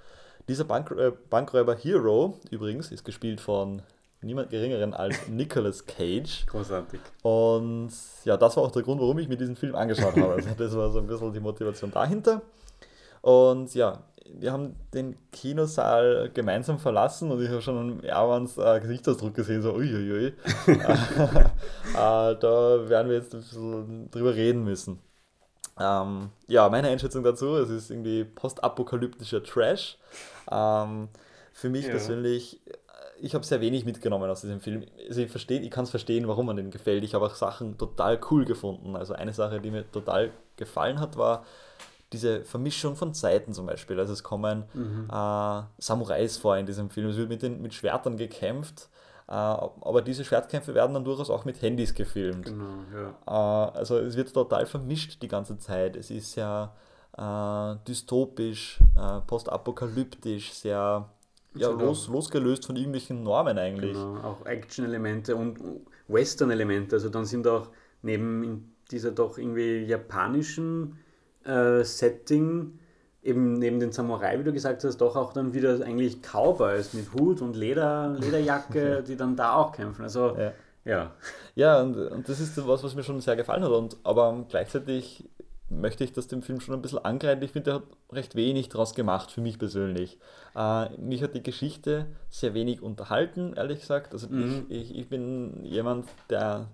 Dieser Bank, äh, Bankräuber Hero übrigens ist gespielt von niemand geringeren als Nicolas Cage. Großartig. Und ja, das war auch der Grund, warum ich mir diesen Film angeschaut habe. Also das war so ein bisschen die Motivation dahinter. Und ja, wir haben den Kinosaal gemeinsam verlassen und ich habe schon an Erwans äh, Gesichtsausdruck gesehen, so uiuiui. äh, da werden wir jetzt ein bisschen drüber reden müssen. Ähm, ja, meine Einschätzung dazu, es ist irgendwie postapokalyptischer Trash. Ähm, für mich ja. persönlich ich habe sehr wenig mitgenommen aus diesem Film. Also ich, ich kann es verstehen, warum man den gefällt. Ich habe auch Sachen total cool gefunden. Also eine Sache, die mir total gefallen hat, war diese Vermischung von Zeiten zum Beispiel. Also es kommen mhm. äh, Samurais vor in diesem Film. Es wird mit, den, mit Schwertern gekämpft. Äh, aber diese Schwertkämpfe werden dann durchaus auch mit Handys gefilmt. Genau, ja. Äh, also es wird total vermischt die ganze Zeit. Es ist sehr äh, dystopisch, äh, postapokalyptisch, sehr ja, los, losgelöst von irgendwelchen Normen eigentlich. Genau, auch Action-Elemente und Western-Elemente. Also dann sind auch neben dieser doch irgendwie japanischen äh, Setting, eben neben den Samurai, wie du gesagt hast, doch auch dann wieder eigentlich Cowboys mit Hut und Leder, Lederjacke, die dann da auch kämpfen. Also ja. Ja, ja und, und das ist was, was mir schon sehr gefallen hat. Und, aber gleichzeitig möchte ich das dem Film schon ein bisschen angreifen. Ich finde, er hat recht wenig daraus gemacht, für mich persönlich. Äh, mich hat die Geschichte sehr wenig unterhalten, ehrlich gesagt. Also mhm. ich, ich, ich, bin jemand, der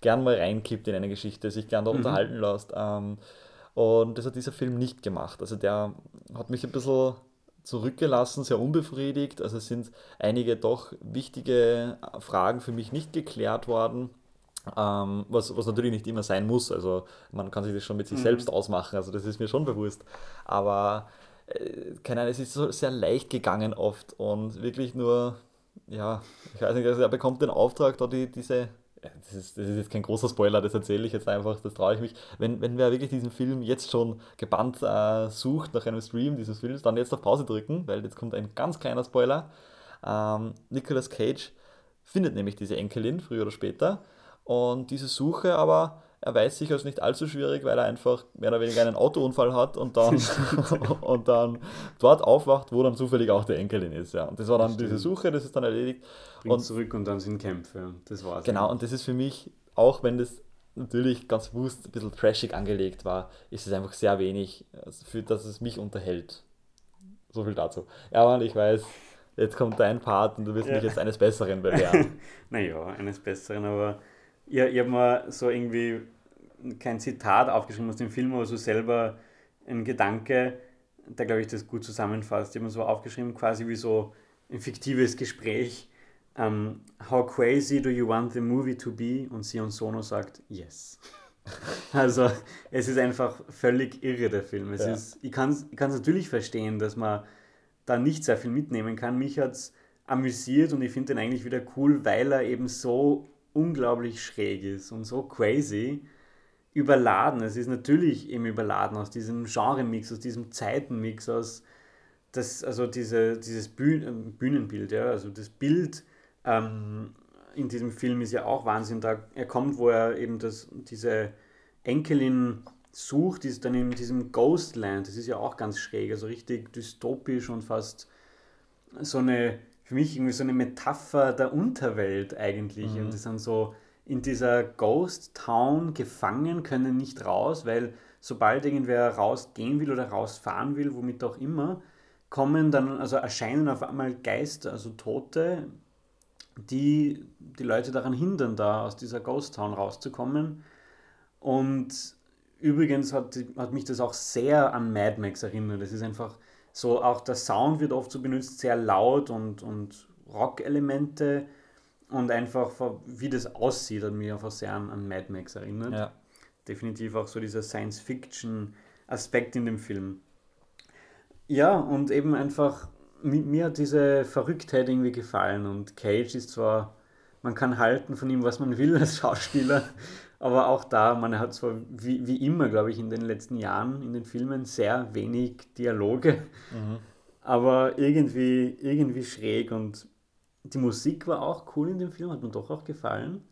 gern mal reinkippt in eine Geschichte, sich gern da mhm. unterhalten lässt. Ähm, und das hat dieser Film nicht gemacht. Also der hat mich ein bisschen zurückgelassen, sehr unbefriedigt. Also es sind einige doch wichtige Fragen für mich nicht geklärt worden. Ähm, was, was natürlich nicht immer sein muss. Also man kann sich das schon mit sich mhm. selbst ausmachen, also das ist mir schon bewusst. Aber äh, keine Ahnung, es ist so sehr leicht gegangen oft und wirklich nur, ja, ich weiß nicht, also er bekommt den Auftrag, da die, diese, das ist, das ist jetzt kein großer Spoiler, das erzähle ich jetzt einfach, das traue ich mich. Wenn, wenn wer wirklich diesen Film jetzt schon gebannt äh, sucht nach einem Stream dieses Films, dann jetzt auf Pause drücken, weil jetzt kommt ein ganz kleiner Spoiler. Ähm, Nicolas Cage findet nämlich diese Enkelin früher oder später und diese Suche aber erweist sich als nicht allzu schwierig, weil er einfach mehr oder weniger einen Autounfall hat und dann, und dann dort aufwacht, wo dann zufällig auch der Enkelin ist. Ja. Und das war dann das diese Suche, das ist dann erledigt. Bringt und zurück und dann sind Kämpfe. Das war's. Genau, und das ist für mich, auch wenn das natürlich ganz bewusst ein bisschen trashig angelegt war, ist es einfach sehr wenig, also für dass es mich unterhält. So viel dazu. Ja, und ich weiß, jetzt kommt dein Part und du wirst ja. mich jetzt eines Besseren belehren. naja, eines Besseren, aber ich, ich habe mir so irgendwie kein Zitat aufgeschrieben aus dem Film, aber so selber ein Gedanke, der, glaube ich, das gut zusammenfasst. Ich habe mir so aufgeschrieben, quasi wie so ein fiktives Gespräch. Um, ähm, how crazy do you want the movie to be? Und Sion Sono sagt, yes. also es ist einfach völlig irre, der Film. Es ja. ist, ich kann es ich natürlich verstehen, dass man da nicht sehr viel mitnehmen kann. Mich hat es amüsiert und ich finde den eigentlich wieder cool, weil er eben so unglaublich schräg ist und so crazy überladen. Es ist natürlich eben überladen aus diesem Genre-Mix, aus diesem Zeitenmix, aus das, also diese, dieses Bühnenbild, ja, also das Bild ähm, in diesem Film ist ja auch Wahnsinn. Da er kommt, wo er eben das, diese Enkelin sucht, ist dann in diesem Ghostland. Das ist ja auch ganz schräg, also richtig dystopisch und fast so eine, für mich irgendwie so eine Metapher der Unterwelt eigentlich. Mhm. Und die sind so in dieser Ghost Town gefangen, können nicht raus, weil sobald irgendwer rausgehen will oder rausfahren will, womit auch immer, kommen dann, also erscheinen auf einmal Geister, also Tote, die die Leute daran hindern, da aus dieser Ghost Town rauszukommen. Und übrigens hat, hat mich das auch sehr an Mad Max erinnert. Es ist einfach so, auch der Sound wird oft so benutzt, sehr laut und, und Rock-Elemente und einfach, wie das aussieht, hat mich einfach sehr an, an Mad Max erinnert. Ja. Definitiv auch so dieser Science-Fiction-Aspekt in dem Film. Ja, und eben einfach, mir hat diese Verrücktheit irgendwie gefallen und Cage ist zwar, man kann halten von ihm, was man will als Schauspieler, aber auch da, man hat zwar wie, wie immer, glaube ich, in den letzten Jahren in den Filmen sehr wenig Dialoge, mhm. aber irgendwie, irgendwie schräg und die Musik war auch cool in dem Film, hat mir doch auch gefallen.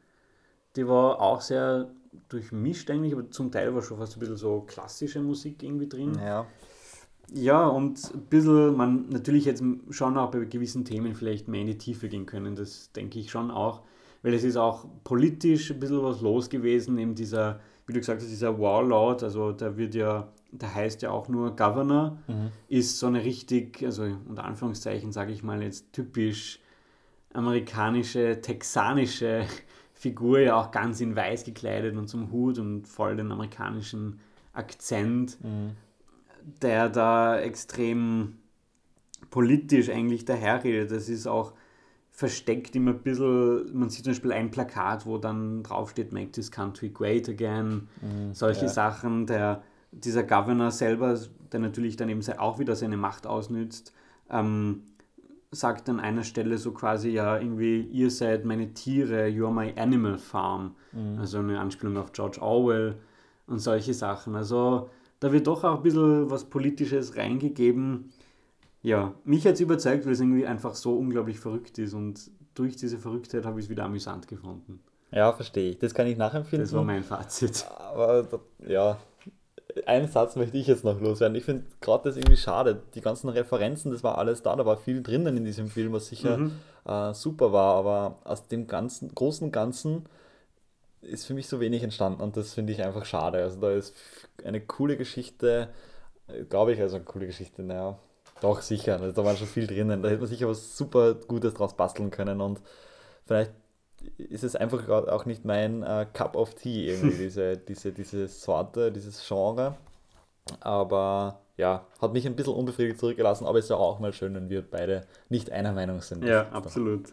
Die war auch sehr durchmischt eigentlich, aber zum Teil war schon fast ein bisschen so klassische Musik irgendwie drin. Ja. Ja, und ein bisschen, man natürlich jetzt schon auch bei gewissen Themen vielleicht mehr in die Tiefe gehen können, das denke ich schon auch, weil es ist auch politisch ein bisschen was los gewesen, eben dieser, wie du gesagt hast, dieser Warlord, also der wird ja, der heißt ja auch nur Governor, mhm. ist so eine richtig, also unter Anführungszeichen sage ich mal jetzt typisch amerikanische, texanische Figur, ja auch ganz in weiß gekleidet und zum Hut und voll den amerikanischen Akzent, mhm. der da extrem politisch eigentlich daherredet. Das ist auch versteckt immer ein bisschen, man sieht zum Beispiel ein Plakat, wo dann draufsteht, make this country great again, mhm, solche ja. Sachen. Der, dieser Governor selber, der natürlich dann eben auch wieder seine Macht ausnützt, ähm, sagt an einer Stelle so quasi, ja, irgendwie, ihr seid meine Tiere, you're my animal farm. Mhm. Also eine Anspielung auf George Orwell und solche Sachen. Also da wird doch auch ein bisschen was Politisches reingegeben. Ja, mich hat es überzeugt, weil es irgendwie einfach so unglaublich verrückt ist und durch diese Verrücktheit habe ich es wieder amüsant gefunden. Ja, verstehe ich. Das kann ich nachempfinden. Das war mein Fazit. Aber ja, einen Satz möchte ich jetzt noch loswerden. Ich finde gerade das irgendwie schade. Die ganzen Referenzen, das war alles da, da war viel drinnen in diesem Film, was sicher mhm. äh, super war, aber aus dem ganzen, großen Ganzen ist für mich so wenig entstanden und das finde ich einfach schade. Also da ist eine coole Geschichte, äh, glaube ich, also eine coole Geschichte, naja, doch sicher, also da war schon viel drinnen. Da hätte man sicher was super Gutes draus basteln können und vielleicht ist es einfach auch nicht mein äh, Cup of Tea, irgendwie, diese, diese, diese Sorte, dieses Genre. Aber ja, hat mich ein bisschen unbefriedigt zurückgelassen, aber es ist ja auch mal schön, wenn wir beide nicht einer Meinung sind. Ja, absolut.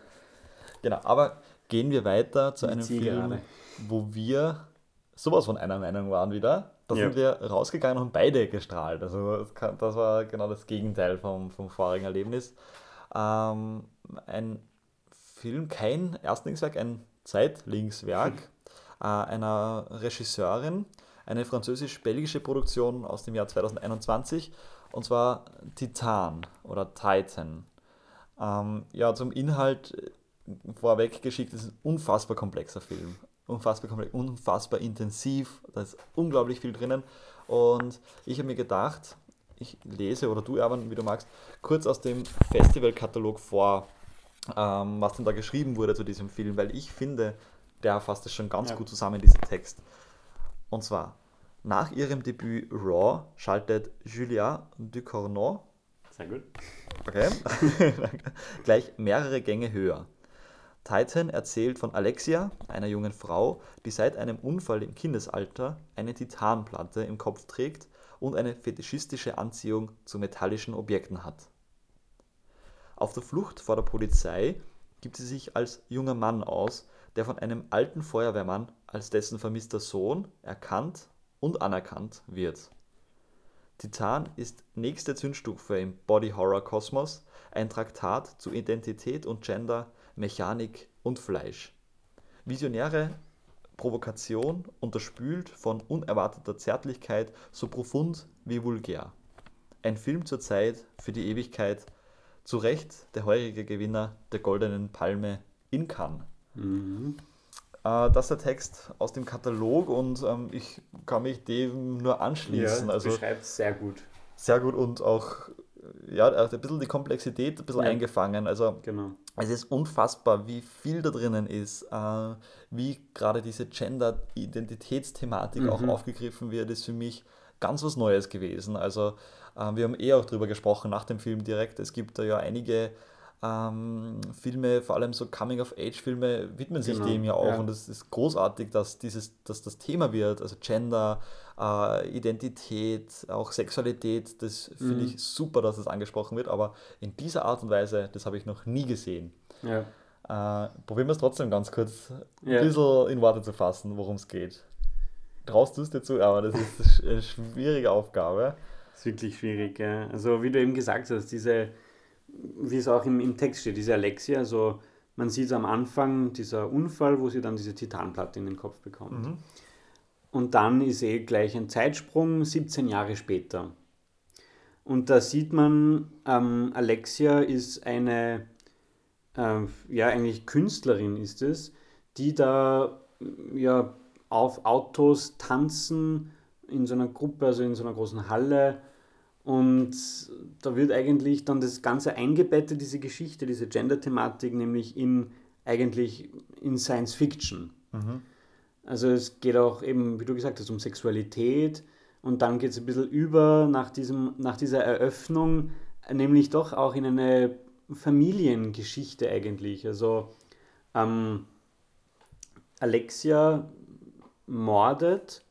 Genau, aber gehen wir weiter zu einem Film, wo wir sowas von einer Meinung waren wieder. Da ja. sind wir rausgegangen und haben beide gestrahlt. Also das, kann, das war genau das Gegenteil vom, vom vorigen Erlebnis. Ähm, ein Film kein Erstlingswerk, ein Zweitlingswerk äh, einer Regisseurin, eine französisch-belgische Produktion aus dem Jahr 2021, und zwar Titan oder Titan. Ähm, ja, zum Inhalt äh, vorweg geschickt, ist ein unfassbar komplexer Film. Unfassbar komplex, unfassbar intensiv, da ist unglaublich viel drinnen. Und ich habe mir gedacht, ich lese oder du, Erwan, wie du magst, kurz aus dem Festivalkatalog vor, ähm, was denn da geschrieben wurde zu diesem Film, weil ich finde, der fasst es schon ganz ja. gut zusammen, dieser Text. Und zwar, nach ihrem Debüt Raw schaltet Julia Ducournau Sehr gut. Okay. gleich mehrere Gänge höher. Titan erzählt von Alexia, einer jungen Frau, die seit einem Unfall im Kindesalter eine Titanplatte im Kopf trägt und eine fetischistische Anziehung zu metallischen Objekten hat. Auf der Flucht vor der Polizei gibt sie sich als junger Mann aus, der von einem alten Feuerwehrmann als dessen vermisster Sohn erkannt und anerkannt wird. Titan ist nächste Zündstufe im Body Horror Kosmos, ein Traktat zu Identität und Gender, Mechanik und Fleisch. Visionäre Provokation, unterspült von unerwarteter Zärtlichkeit, so profund wie vulgär. Ein Film zur Zeit, für die Ewigkeit, zu Recht der heurige Gewinner der Goldenen Palme in Cannes. Mhm. Äh, das ist der Text aus dem Katalog und ähm, ich kann mich dem nur anschließen. Ja, also, beschreibt sehr gut. Sehr gut und auch ja, ein bisschen die Komplexität ein bisschen ja. eingefangen. Also genau. es ist unfassbar, wie viel da drinnen ist, äh, wie gerade diese Gender-Identitätsthematik mhm. auch aufgegriffen wird, ist für mich ganz was Neues gewesen. Also äh, wir haben eh auch darüber gesprochen nach dem Film direkt. Es gibt da ja einige ähm, Filme, vor allem so Coming-of-Age-Filme, widmen sich genau, dem ja auch. Ja. Und es ist großartig, dass, dieses, dass das Thema wird, also Gender, äh, Identität, auch Sexualität. Das mhm. finde ich super, dass das angesprochen wird. Aber in dieser Art und Weise, das habe ich noch nie gesehen. Ja. Äh, probieren wir es trotzdem ganz kurz ein bisschen in Worte zu fassen, worum es geht. Traust du es dir zu, aber das ist eine schwierige Aufgabe. Das ist wirklich schwierig, ja. Also wie du eben gesagt hast, diese wie es auch im, im Text steht, diese Alexia, also man sieht am Anfang dieser Unfall, wo sie dann diese Titanplatte in den Kopf bekommt. Mhm. Und dann ist eh gleich ein Zeitsprung, 17 Jahre später. Und da sieht man, ähm, Alexia ist eine, äh, ja eigentlich Künstlerin ist es, die da ja auf Autos tanzen in so einer Gruppe, also in so einer großen Halle und da wird eigentlich dann das Ganze eingebettet, diese Geschichte, diese Gender-Thematik, nämlich in eigentlich in Science Fiction. Mhm. Also es geht auch eben, wie du gesagt hast, um Sexualität und dann geht es ein bisschen über nach, diesem, nach dieser Eröffnung, nämlich doch auch in eine Familiengeschichte eigentlich. Also ähm, Alexia mordet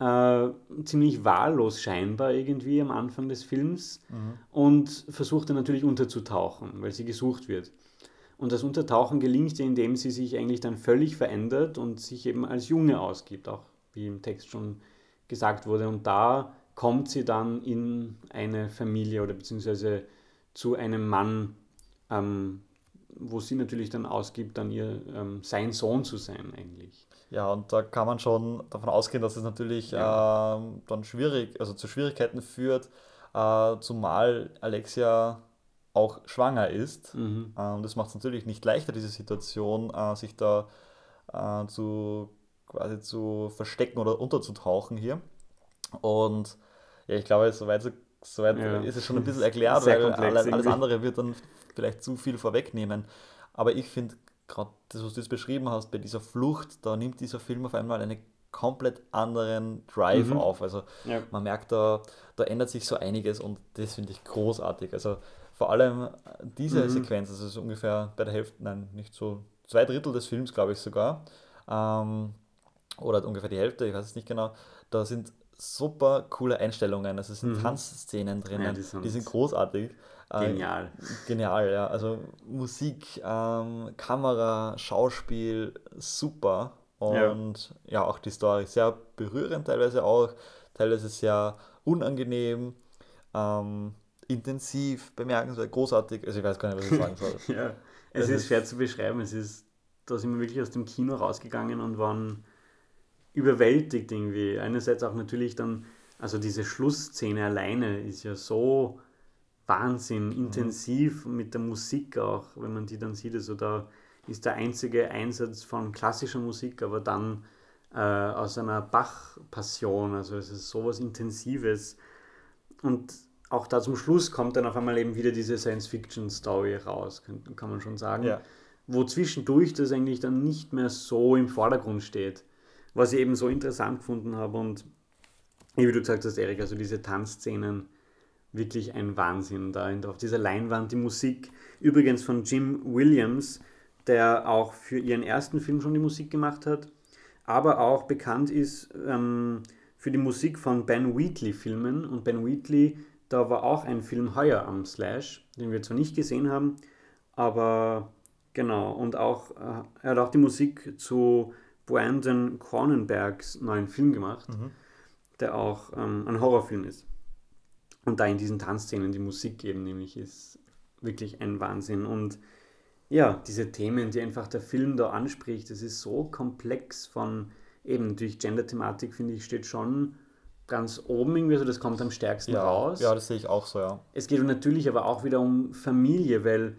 äh, ziemlich wahllos scheinbar irgendwie am Anfang des Films mhm. und versucht dann natürlich unterzutauchen, weil sie gesucht wird. Und das Untertauchen gelingt ihr, indem sie sich eigentlich dann völlig verändert und sich eben als Junge ausgibt, auch wie im Text schon gesagt wurde. Und da kommt sie dann in eine Familie oder beziehungsweise zu einem Mann, ähm, wo sie natürlich dann ausgibt, dann ihr ähm, sein Sohn zu sein eigentlich. Ja, und da kann man schon davon ausgehen, dass es natürlich ja. äh, dann schwierig, also zu Schwierigkeiten führt, äh, zumal Alexia auch schwanger ist. Mhm. Ähm, das macht es natürlich nicht leichter, diese Situation, äh, sich da äh, zu quasi zu verstecken oder unterzutauchen hier. Und ja, ich glaube, soweit, soweit ja. ist es schon ein bisschen erklärt, weil alles, alles andere wird dann vielleicht zu viel vorwegnehmen. Aber ich finde gerade das, was du jetzt beschrieben hast, bei dieser Flucht, da nimmt dieser Film auf einmal einen komplett anderen Drive mhm. auf. Also ja. man merkt, da, da ändert sich so einiges und das finde ich großartig. Also vor allem diese mhm. Sequenz, das ist ungefähr bei der Hälfte, nein, nicht so, zwei Drittel des Films, glaube ich sogar, ähm, oder ungefähr die Hälfte, ich weiß es nicht genau, da sind super coole Einstellungen, also es sind mhm. Tanzszenen drinnen, ja, die, sind die sind großartig. Äh, genial. Äh, genial, ja. Also Musik, ähm, Kamera, Schauspiel, super. Und ja. ja. auch die Story sehr berührend teilweise auch, teilweise sehr unangenehm, ähm, intensiv, bemerkenswert, großartig. Also ich weiß gar nicht, was ich sagen soll. ja, es, es ist, ist schwer zu beschreiben. Es ist, da sind wir wirklich aus dem Kino rausgegangen und waren überwältigt irgendwie. Einerseits auch natürlich dann, also diese Schlussszene alleine ist ja so Wahnsinn, mhm. intensiv mhm. mit der Musik auch, wenn man die dann sieht. Also da ist der einzige Einsatz von klassischer Musik, aber dann äh, aus einer Bach-Passion. Also es ist sowas Intensives. Und auch da zum Schluss kommt dann auf einmal eben wieder diese Science-Fiction-Story raus, kann, kann, man schon sagen. Ja. Wo zwischendurch das eigentlich dann nicht mehr so im Vordergrund steht. Was ich eben so interessant gefunden habe und wie du gesagt hast, Erik, also diese Tanzszenen, wirklich ein Wahnsinn da auf dieser Leinwand. Die Musik übrigens von Jim Williams, der auch für ihren ersten Film schon die Musik gemacht hat, aber auch bekannt ist ähm, für die Musik von Ben Wheatley-Filmen. Und Ben Wheatley, da war auch ein Film heuer am Slash, den wir zwar nicht gesehen haben, aber genau. Und auch, äh, er hat auch die Musik zu Brandon Cronenbergs neuen Film gemacht, mhm. der auch ähm, ein Horrorfilm ist. Und da in diesen Tanzszenen die Musik eben nämlich ist wirklich ein Wahnsinn. Und ja, diese Themen, die einfach der Film da anspricht, das ist so komplex von eben durch Gender-Thematik, finde ich, steht schon ganz oben irgendwie, also das kommt am stärksten ja, raus. Ja, das sehe ich auch so, ja. Es geht natürlich aber auch wieder um Familie, weil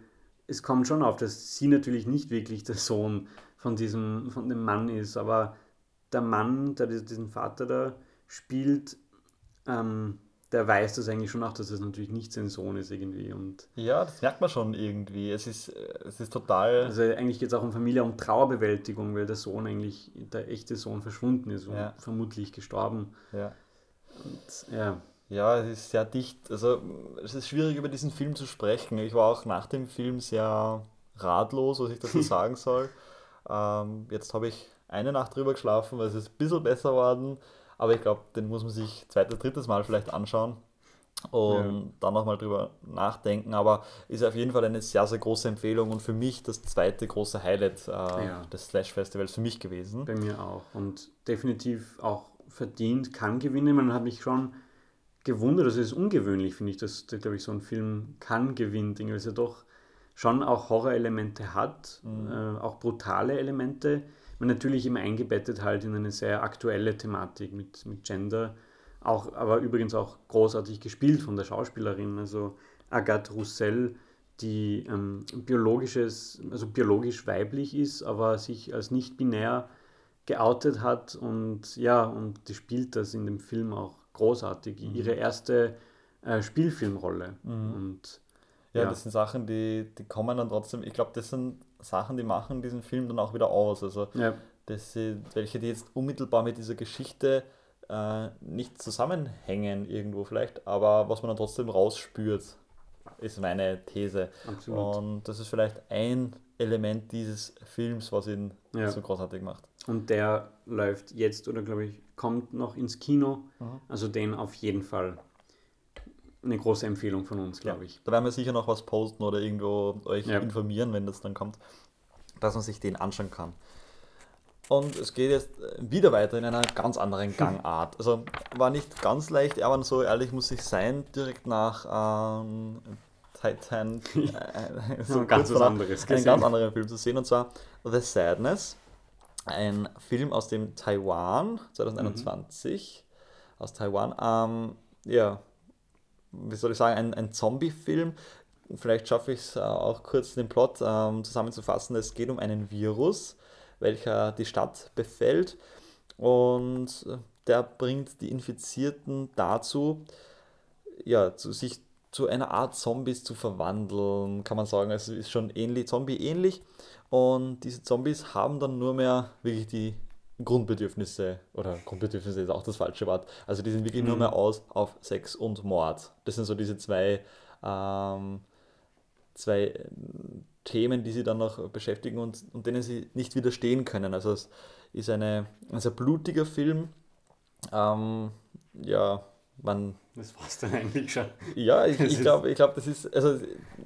es kommt schon auf, dass sie natürlich nicht wirklich der Sohn von diesem, von dem Mann ist, aber der Mann, der diesen Vater da spielt, ähm, der weiß das eigentlich schon auch, dass es natürlich nicht sein Sohn ist irgendwie. Und ja, das merkt man schon irgendwie. Es ist, es ist total. Also eigentlich geht es auch um Familie, um Trauerbewältigung, weil der Sohn eigentlich, der echte Sohn verschwunden ist und ja. vermutlich gestorben. Ja. Und, ja. Ja, es ist sehr dicht. Also es ist schwierig über diesen Film zu sprechen. Ich war auch nach dem Film sehr ratlos, was ich dazu sagen soll. Ähm, jetzt habe ich eine Nacht drüber geschlafen, weil es ist ein bisschen besser geworden. Aber ich glaube, den muss man sich zweites, drittes Mal vielleicht anschauen und ja. dann nochmal drüber nachdenken. Aber ist auf jeden Fall eine sehr, sehr große Empfehlung und für mich das zweite große Highlight äh, ja. des Slash Festivals für mich gewesen. Bei mir auch und definitiv auch verdient kann gewinnen. Man hat mich schon gewundert, also es ist ungewöhnlich, finde ich, dass, glaube ich, so ein Film kann gewinnen, weil es ja doch schon auch Horrorelemente hat, mhm. äh, auch brutale Elemente man natürlich immer eingebettet halt in eine sehr aktuelle Thematik mit, mit Gender. Auch, aber übrigens auch großartig gespielt von der Schauspielerin, also Agathe Roussel, die ähm, biologisches, also biologisch weiblich ist, aber sich als nicht binär geoutet hat und ja, und die spielt das in dem Film auch großartig. Mhm. Ihre erste äh, Spielfilmrolle. Mhm. Und ja, ja, das sind Sachen, die, die kommen dann trotzdem, ich glaube, das sind Sachen, die machen diesen Film dann auch wieder aus. Also ja. das sind welche, die jetzt unmittelbar mit dieser Geschichte äh, nicht zusammenhängen irgendwo vielleicht, aber was man dann trotzdem rausspürt, ist meine These. Absolut. Und das ist vielleicht ein Element dieses Films, was ihn ja. so großartig macht. Und der läuft jetzt oder glaube ich kommt noch ins Kino. Mhm. Also den auf jeden Fall eine große Empfehlung von uns, glaube ja. ich. Da werden wir sicher noch was posten oder irgendwo euch ja. informieren, wenn das dann kommt, dass man sich den anschauen kann. Und es geht jetzt wieder weiter in einer ganz anderen Gangart. Also war nicht ganz leicht, aber so ehrlich muss ich sein, direkt nach ähm, Titan äh, so ganz was anderes einen ganz anderen Film zu sehen, und zwar The Sadness, ein Film aus dem Taiwan 2021, mhm. aus Taiwan. Ähm, ja, wie soll ich sagen, ein, ein Zombie-Film. Vielleicht schaffe ich es äh, auch kurz den Plot ähm, zusammenzufassen. Es geht um einen Virus, welcher die Stadt befällt und der bringt die Infizierten dazu, ja, zu, sich zu einer Art Zombies zu verwandeln, kann man sagen. Es ist schon ähnlich, Zombie-ähnlich. Und diese Zombies haben dann nur mehr wirklich die Grundbedürfnisse, oder Grundbedürfnisse ist auch das falsche Wort, also die sind wirklich mhm. nur mehr aus auf Sex und Mord. Das sind so diese zwei, ähm, zwei Themen, die sie dann noch beschäftigen und, und denen sie nicht widerstehen können. Also es ist eine, ein sehr blutiger Film. Ähm, ja, man. Das war's dann eigentlich schon. Ja, ich, ich glaube, ich glaub, das ist, also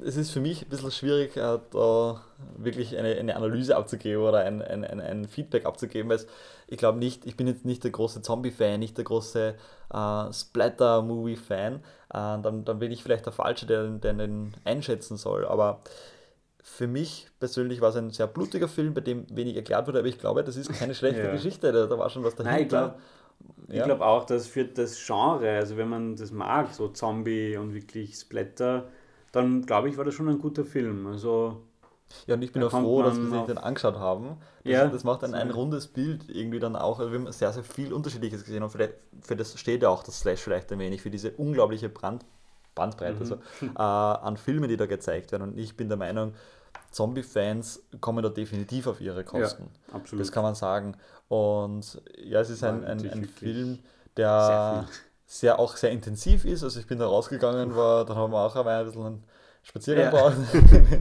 es ist für mich ein bisschen schwierig, äh, da wirklich eine, eine Analyse abzugeben oder ein, ein, ein, ein Feedback abzugeben, weil ich glaube nicht, ich bin jetzt nicht der große Zombie-Fan, nicht der große äh, Splatter-Movie-Fan. Äh, dann, dann bin ich vielleicht der Falsche, der, der den einschätzen soll. Aber für mich persönlich war es ein sehr blutiger Film, bei dem wenig erklärt wurde, aber ich glaube, das ist keine schlechte ja. Geschichte, da, da, war schon was dahinter. Nein, ich glaube ja. glaub auch, dass für das Genre, also wenn man das mag, so Zombie und wirklich Splatter, dann glaube ich, war das schon ein guter Film. Also Ja, und ich bin auch froh, dass wir sich den angeschaut haben. Das, ja, das macht dann ein rundes Bild irgendwie dann auch. Also wir haben sehr, sehr viel Unterschiedliches gesehen und vielleicht, für das steht ja auch das Slash vielleicht ein wenig, für diese unglaubliche Brand, Bandbreite mhm. also, äh, an Filmen, die da gezeigt werden. Und ich bin der Meinung, Zombie-Fans kommen da definitiv auf ihre Kosten. Ja, absolut. Das kann man sagen. Und ja, es ist ein, ein, ein Film, der sehr, sehr, auch sehr intensiv ist. Also ich bin da rausgegangen, war, dann haben wir auch ein bisschen einen Spaziergang ja. brauchen,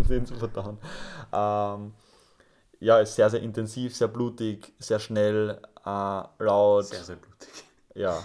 den zu verdauen. Ähm, ja, ist sehr, sehr intensiv, sehr blutig, sehr schnell, äh, laut. Sehr, sehr blutig. Ja,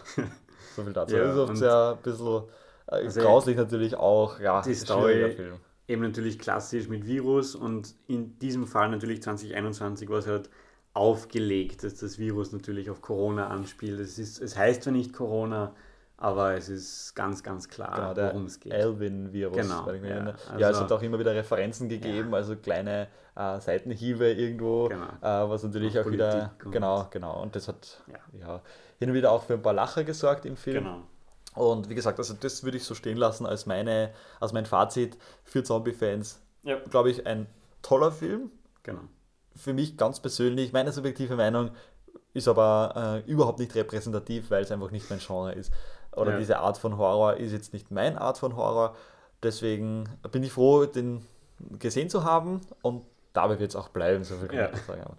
so viel dazu. Ja, ist oft sehr ein bisschen äh, also grauslich natürlich auch. Ja, die Story Film. Eben natürlich klassisch mit Virus und in diesem Fall natürlich 2021 war es halt aufgelegt, dass das Virus natürlich auf Corona anspielt. Es, ist, es heißt zwar nicht Corona, aber es ist ganz, ganz klar, genau, worum es geht. Elvin-Virus. Genau. Ja, also, ja, es hat auch immer wieder Referenzen gegeben, ja. also kleine äh, Seitenhiebe irgendwo, genau. äh, was natürlich auch, auch wieder. Genau, genau. Und das hat ja. ja. hin und wieder auch für ein paar Lacher gesorgt im Film. Genau. Und wie gesagt, also das würde ich so stehen lassen als, meine, als mein Fazit für Zombie-Fans. Ja. Glaube ich, ein toller Film. Genau. Für mich ganz persönlich, meine subjektive Meinung, ist aber äh, überhaupt nicht repräsentativ, weil es einfach nicht mein Genre ist oder ja. diese Art von Horror ist jetzt nicht meine Art von Horror. Deswegen bin ich froh, den gesehen zu haben und dabei wird es auch bleiben, so viel kann ja. ich sagen.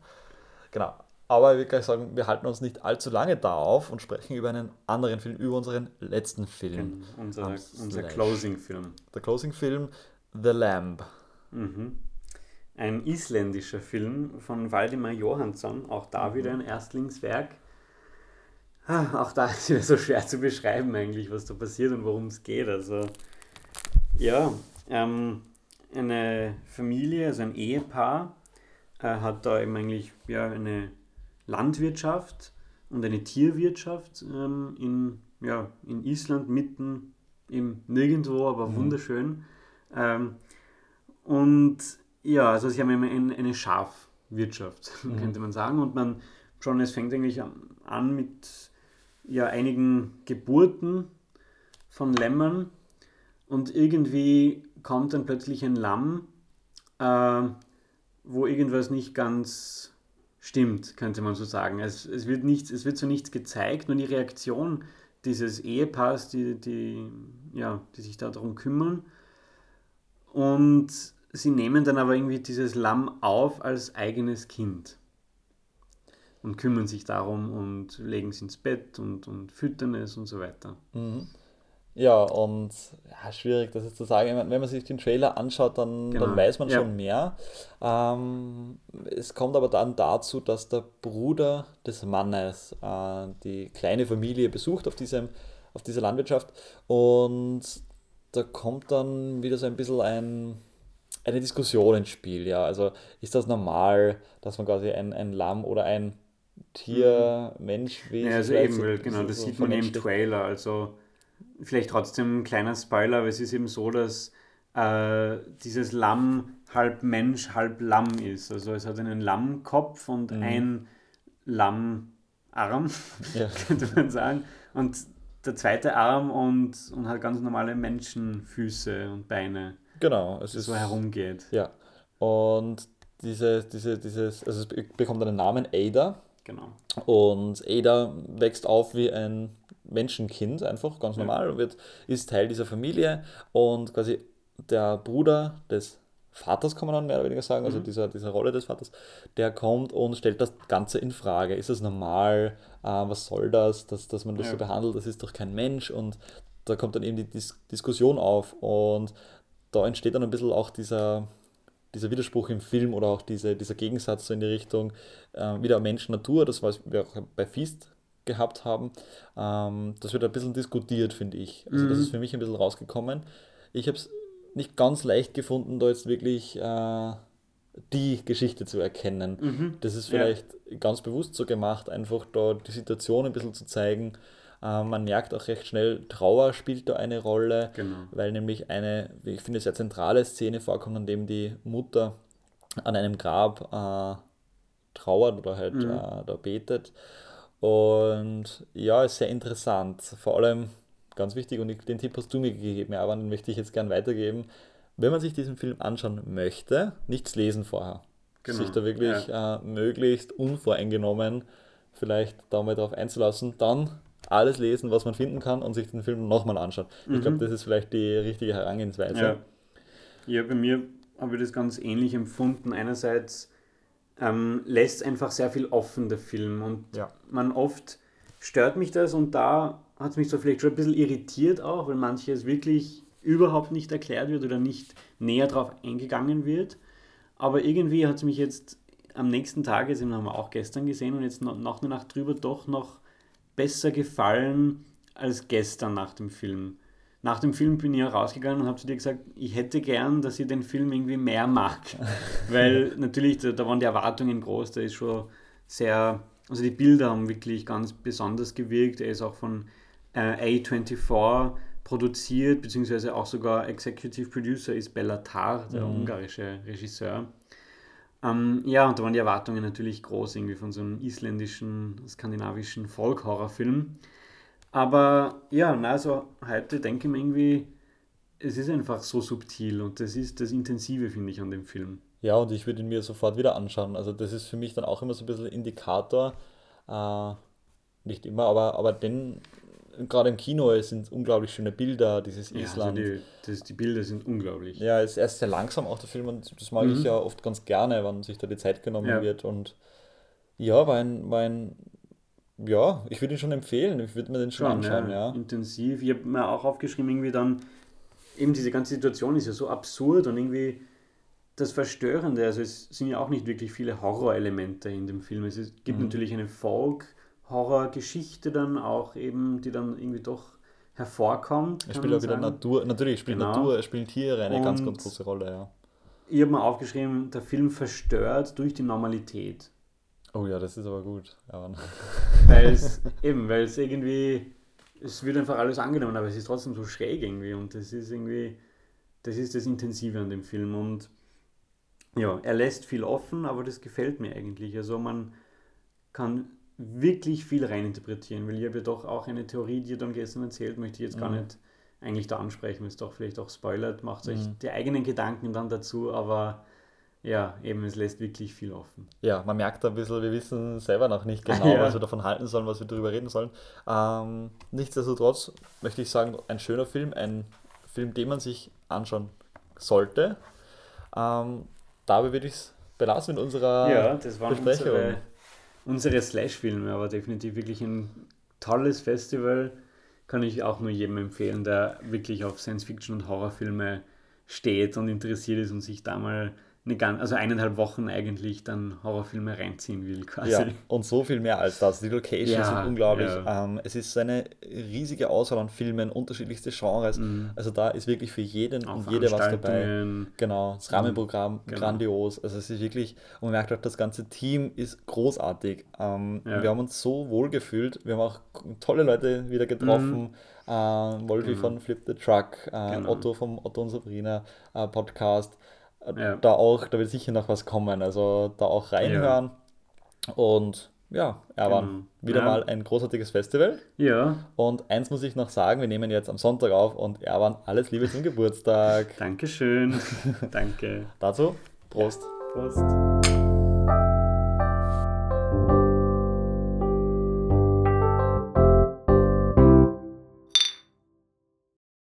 Genau. Aber ich kann sagen, wir halten uns nicht allzu lange da auf und sprechen über einen anderen Film, über unseren letzten Film. Genau, unser, unser Closing-Film. Der Closing-Film The Lamb. Mhm. Ein isländischer Film von Waldemar Johansson, auch da mhm. wieder ein Erstlingswerk. Ah, auch da ist es wieder so schwer zu beschreiben eigentlich, was da passiert und worum es geht. Also ja, ähm, eine Familie, also ein Ehepaar, äh, hat da eben eigentlich ja, eine Landwirtschaft und eine Tierwirtschaft ähm, in, ja, in Island mitten im Nirgendwo, aber mhm. wunderschön. Ähm, und ja, also sie haben eine, eine Schafwirtschaft, mhm. könnte man sagen. Und man schon, es fängt eigentlich an mit ja, einigen Geburten von Lämmern und irgendwie kommt dann plötzlich ein Lamm, äh, wo irgendwas nicht ganz stimmt, könnte man so sagen. Es, es, wird nichts, es wird so nichts gezeigt, nur die Reaktion dieses Ehepaars, die, die, ja, die sich darum kümmern. Und sie nehmen dann aber irgendwie dieses Lamm auf als eigenes Kind und kümmern sich darum und legen es ins Bett und, und füttern es und so weiter. Mhm. Ja, und ja, schwierig, das ist zu sagen. Wenn man sich den Trailer anschaut, dann, genau. dann weiß man ja. schon mehr. Ähm, es kommt aber dann dazu, dass der Bruder des Mannes äh, die kleine Familie besucht auf, diesem, auf dieser Landwirtschaft und da kommt dann wieder so ein bisschen ein, eine Diskussion ins Spiel. Ja? Also ist das normal, dass man quasi ein, ein Lamm oder ein Tier, mhm. Mensch, Wesen. Ja, also eben, genau, das so sieht man im Trailer. Also vielleicht trotzdem ein kleiner Spoiler, aber es ist eben so, dass äh, dieses Lamm halb Mensch, halb Lamm ist. Also es hat einen Lammkopf und mhm. ein Lammarm, ja. könnte man sagen. Und der zweite Arm und, und hat ganz normale Menschenfüße und Beine. Genau. Es ist so herumgeht. Ja. Und diese, diese, dieses, also es bekommt einen Namen Ada Genau. Und Ada wächst auf wie ein Menschenkind, einfach ganz normal, ja. wird, ist Teil dieser Familie und quasi der Bruder des Vaters, kann man dann mehr oder weniger sagen, also mhm. dieser, dieser Rolle des Vaters, der kommt und stellt das Ganze in Frage. Ist das normal? Äh, was soll das, dass, dass man das ja. so behandelt? Das ist doch kein Mensch und da kommt dann eben die Dis Diskussion auf und da entsteht dann ein bisschen auch dieser, dieser Widerspruch im Film oder auch diese, dieser Gegensatz so in die Richtung äh, wieder Mensch-Natur, das auch bei Feast gehabt haben, ähm, das wird ein bisschen diskutiert, finde ich. Also mhm. das ist für mich ein bisschen rausgekommen. Ich habe es nicht ganz leicht gefunden, da jetzt wirklich äh, die Geschichte zu erkennen. Mhm. Das ist vielleicht ja. ganz bewusst so gemacht, einfach da die Situation ein bisschen zu zeigen. Äh, man merkt auch recht schnell, Trauer spielt da eine Rolle, genau. weil nämlich eine, wie ich finde, sehr zentrale Szene vorkommt, an dem die Mutter an einem Grab äh, trauert oder halt mhm. äh, da betet. Und ja, ist sehr interessant. Vor allem ganz wichtig, und den Tipp hast du mir gegeben, aber den möchte ich jetzt gern weitergeben. wenn man sich diesen Film anschauen möchte, nichts lesen vorher. Genau. Sich da wirklich ja. äh, möglichst unvoreingenommen vielleicht da mal drauf einzulassen, dann alles lesen, was man finden kann und sich den Film nochmal anschauen. Mhm. Ich glaube, das ist vielleicht die richtige Herangehensweise. Ja, ja bei mir habe ich das ganz ähnlich empfunden. Einerseits ähm, lässt einfach sehr viel offen, der Film. Und ja. man oft stört mich das und da hat es mich so vielleicht schon ein bisschen irritiert auch, weil manches wirklich überhaupt nicht erklärt wird oder nicht näher drauf eingegangen wird. Aber irgendwie hat es mich jetzt am nächsten Tag, jetzt haben wir auch gestern gesehen und jetzt nach der Nacht drüber doch noch besser gefallen als gestern nach dem Film. Nach dem Film bin ich auch rausgegangen und habe zu dir gesagt, ich hätte gern, dass ich den Film irgendwie mehr mag. Weil natürlich, da, da waren die Erwartungen groß, der ist schon sehr, also die Bilder haben wirklich ganz besonders gewirkt. Er ist auch von äh, A24 produziert, beziehungsweise auch sogar Executive Producer ist Bellatar, der mhm. ungarische Regisseur. Ähm, ja, und da waren die Erwartungen natürlich groß, irgendwie von so einem isländischen, skandinavischen Folk-Horrorfilm. Aber ja, also heute denke ich mir irgendwie, es ist einfach so subtil und das ist das Intensive, finde ich, an dem Film. Ja, und ich würde ihn mir sofort wieder anschauen. Also das ist für mich dann auch immer so ein bisschen Indikator, äh, nicht immer, aber, aber den gerade im Kino sind unglaublich schöne Bilder, dieses ja, also Island. Also die, das, die Bilder sind unglaublich. Ja, es ist erst sehr langsam auch der Film und das mag mhm. ich ja oft ganz gerne, wenn sich da die Zeit genommen ja. wird. Und ja, war ein, war ein ja, ich würde ihn schon empfehlen, ich würde mir den schon, schon anschauen, ja. ja. Intensiv. Ich habe mir auch aufgeschrieben, irgendwie dann, eben diese ganze Situation ist ja so absurd und irgendwie das Verstörende, also es sind ja auch nicht wirklich viele Horrorelemente in dem Film. Es gibt mhm. natürlich eine Folk- Horrorgeschichte dann auch eben, die dann irgendwie doch hervorkommt. Es spielt auch wieder Natur, natürlich spielt genau. Natur, spielen Tiere eine und ganz, ganz große Rolle, ja. Ich habe mal aufgeschrieben, der Film verstört durch die Normalität. Oh ja, das ist aber gut. Ja. weil es eben, weil es irgendwie, es wird einfach alles angenommen, aber es ist trotzdem so schräg irgendwie und das ist irgendwie, das ist das Intensive an dem Film und ja, er lässt viel offen, aber das gefällt mir eigentlich. Also man kann wirklich viel reininterpretieren, weil ich habe ja doch auch eine Theorie, die ihr dann gestern erzählt, möchte ich jetzt gar mhm. nicht eigentlich da ansprechen, weil es doch vielleicht auch spoilert, macht euch mhm. die eigenen Gedanken dann dazu, aber ja, eben, es lässt wirklich viel offen. Ja, man merkt ein bisschen, wir wissen selber noch nicht genau, ja. was wir davon halten sollen, was wir darüber reden sollen. Ähm, nichtsdestotrotz möchte ich sagen, ein schöner Film, ein Film, den man sich anschauen sollte. Ähm, dabei würde ich es belassen mit unserer ja, das waren Besprechung. Unsere unsere Slash-Filme, aber definitiv wirklich ein tolles Festival. Kann ich auch nur jedem empfehlen, der wirklich auf Science-Fiction und Horrorfilme steht und interessiert ist und sich da mal eine ganz, also eineinhalb Wochen eigentlich dann Horrorfilme reinziehen will quasi. Ja, und so viel mehr als das. Die Locations ja, sind unglaublich. Ja. Ähm, es ist eine riesige Auswahl an Filmen, unterschiedlichste Genres. Mhm. Also da ist wirklich für jeden Auch und jede was dabei. Genau, das Rahmenprogramm genau. grandios. Also es ist wirklich, und man merkt auch, das ganze Team ist großartig. Ähm, ja. Wir haben uns so wohl gefühlt. Wir haben auch tolle Leute wieder getroffen. Mhm. Äh, Wolfi genau. von Flip the Truck, äh, genau. Otto vom Otto und Sabrina äh, Podcast ja. da auch, da wird sicher noch was kommen. Also da auch reinhören. Ja. Und ja, er war genau. wieder ja. mal ein großartiges Festival. Ja. Und eins muss ich noch sagen, wir nehmen jetzt am Sonntag auf und er war alles Liebe zum Geburtstag. Dankeschön. Danke. Dazu Prost. Prost.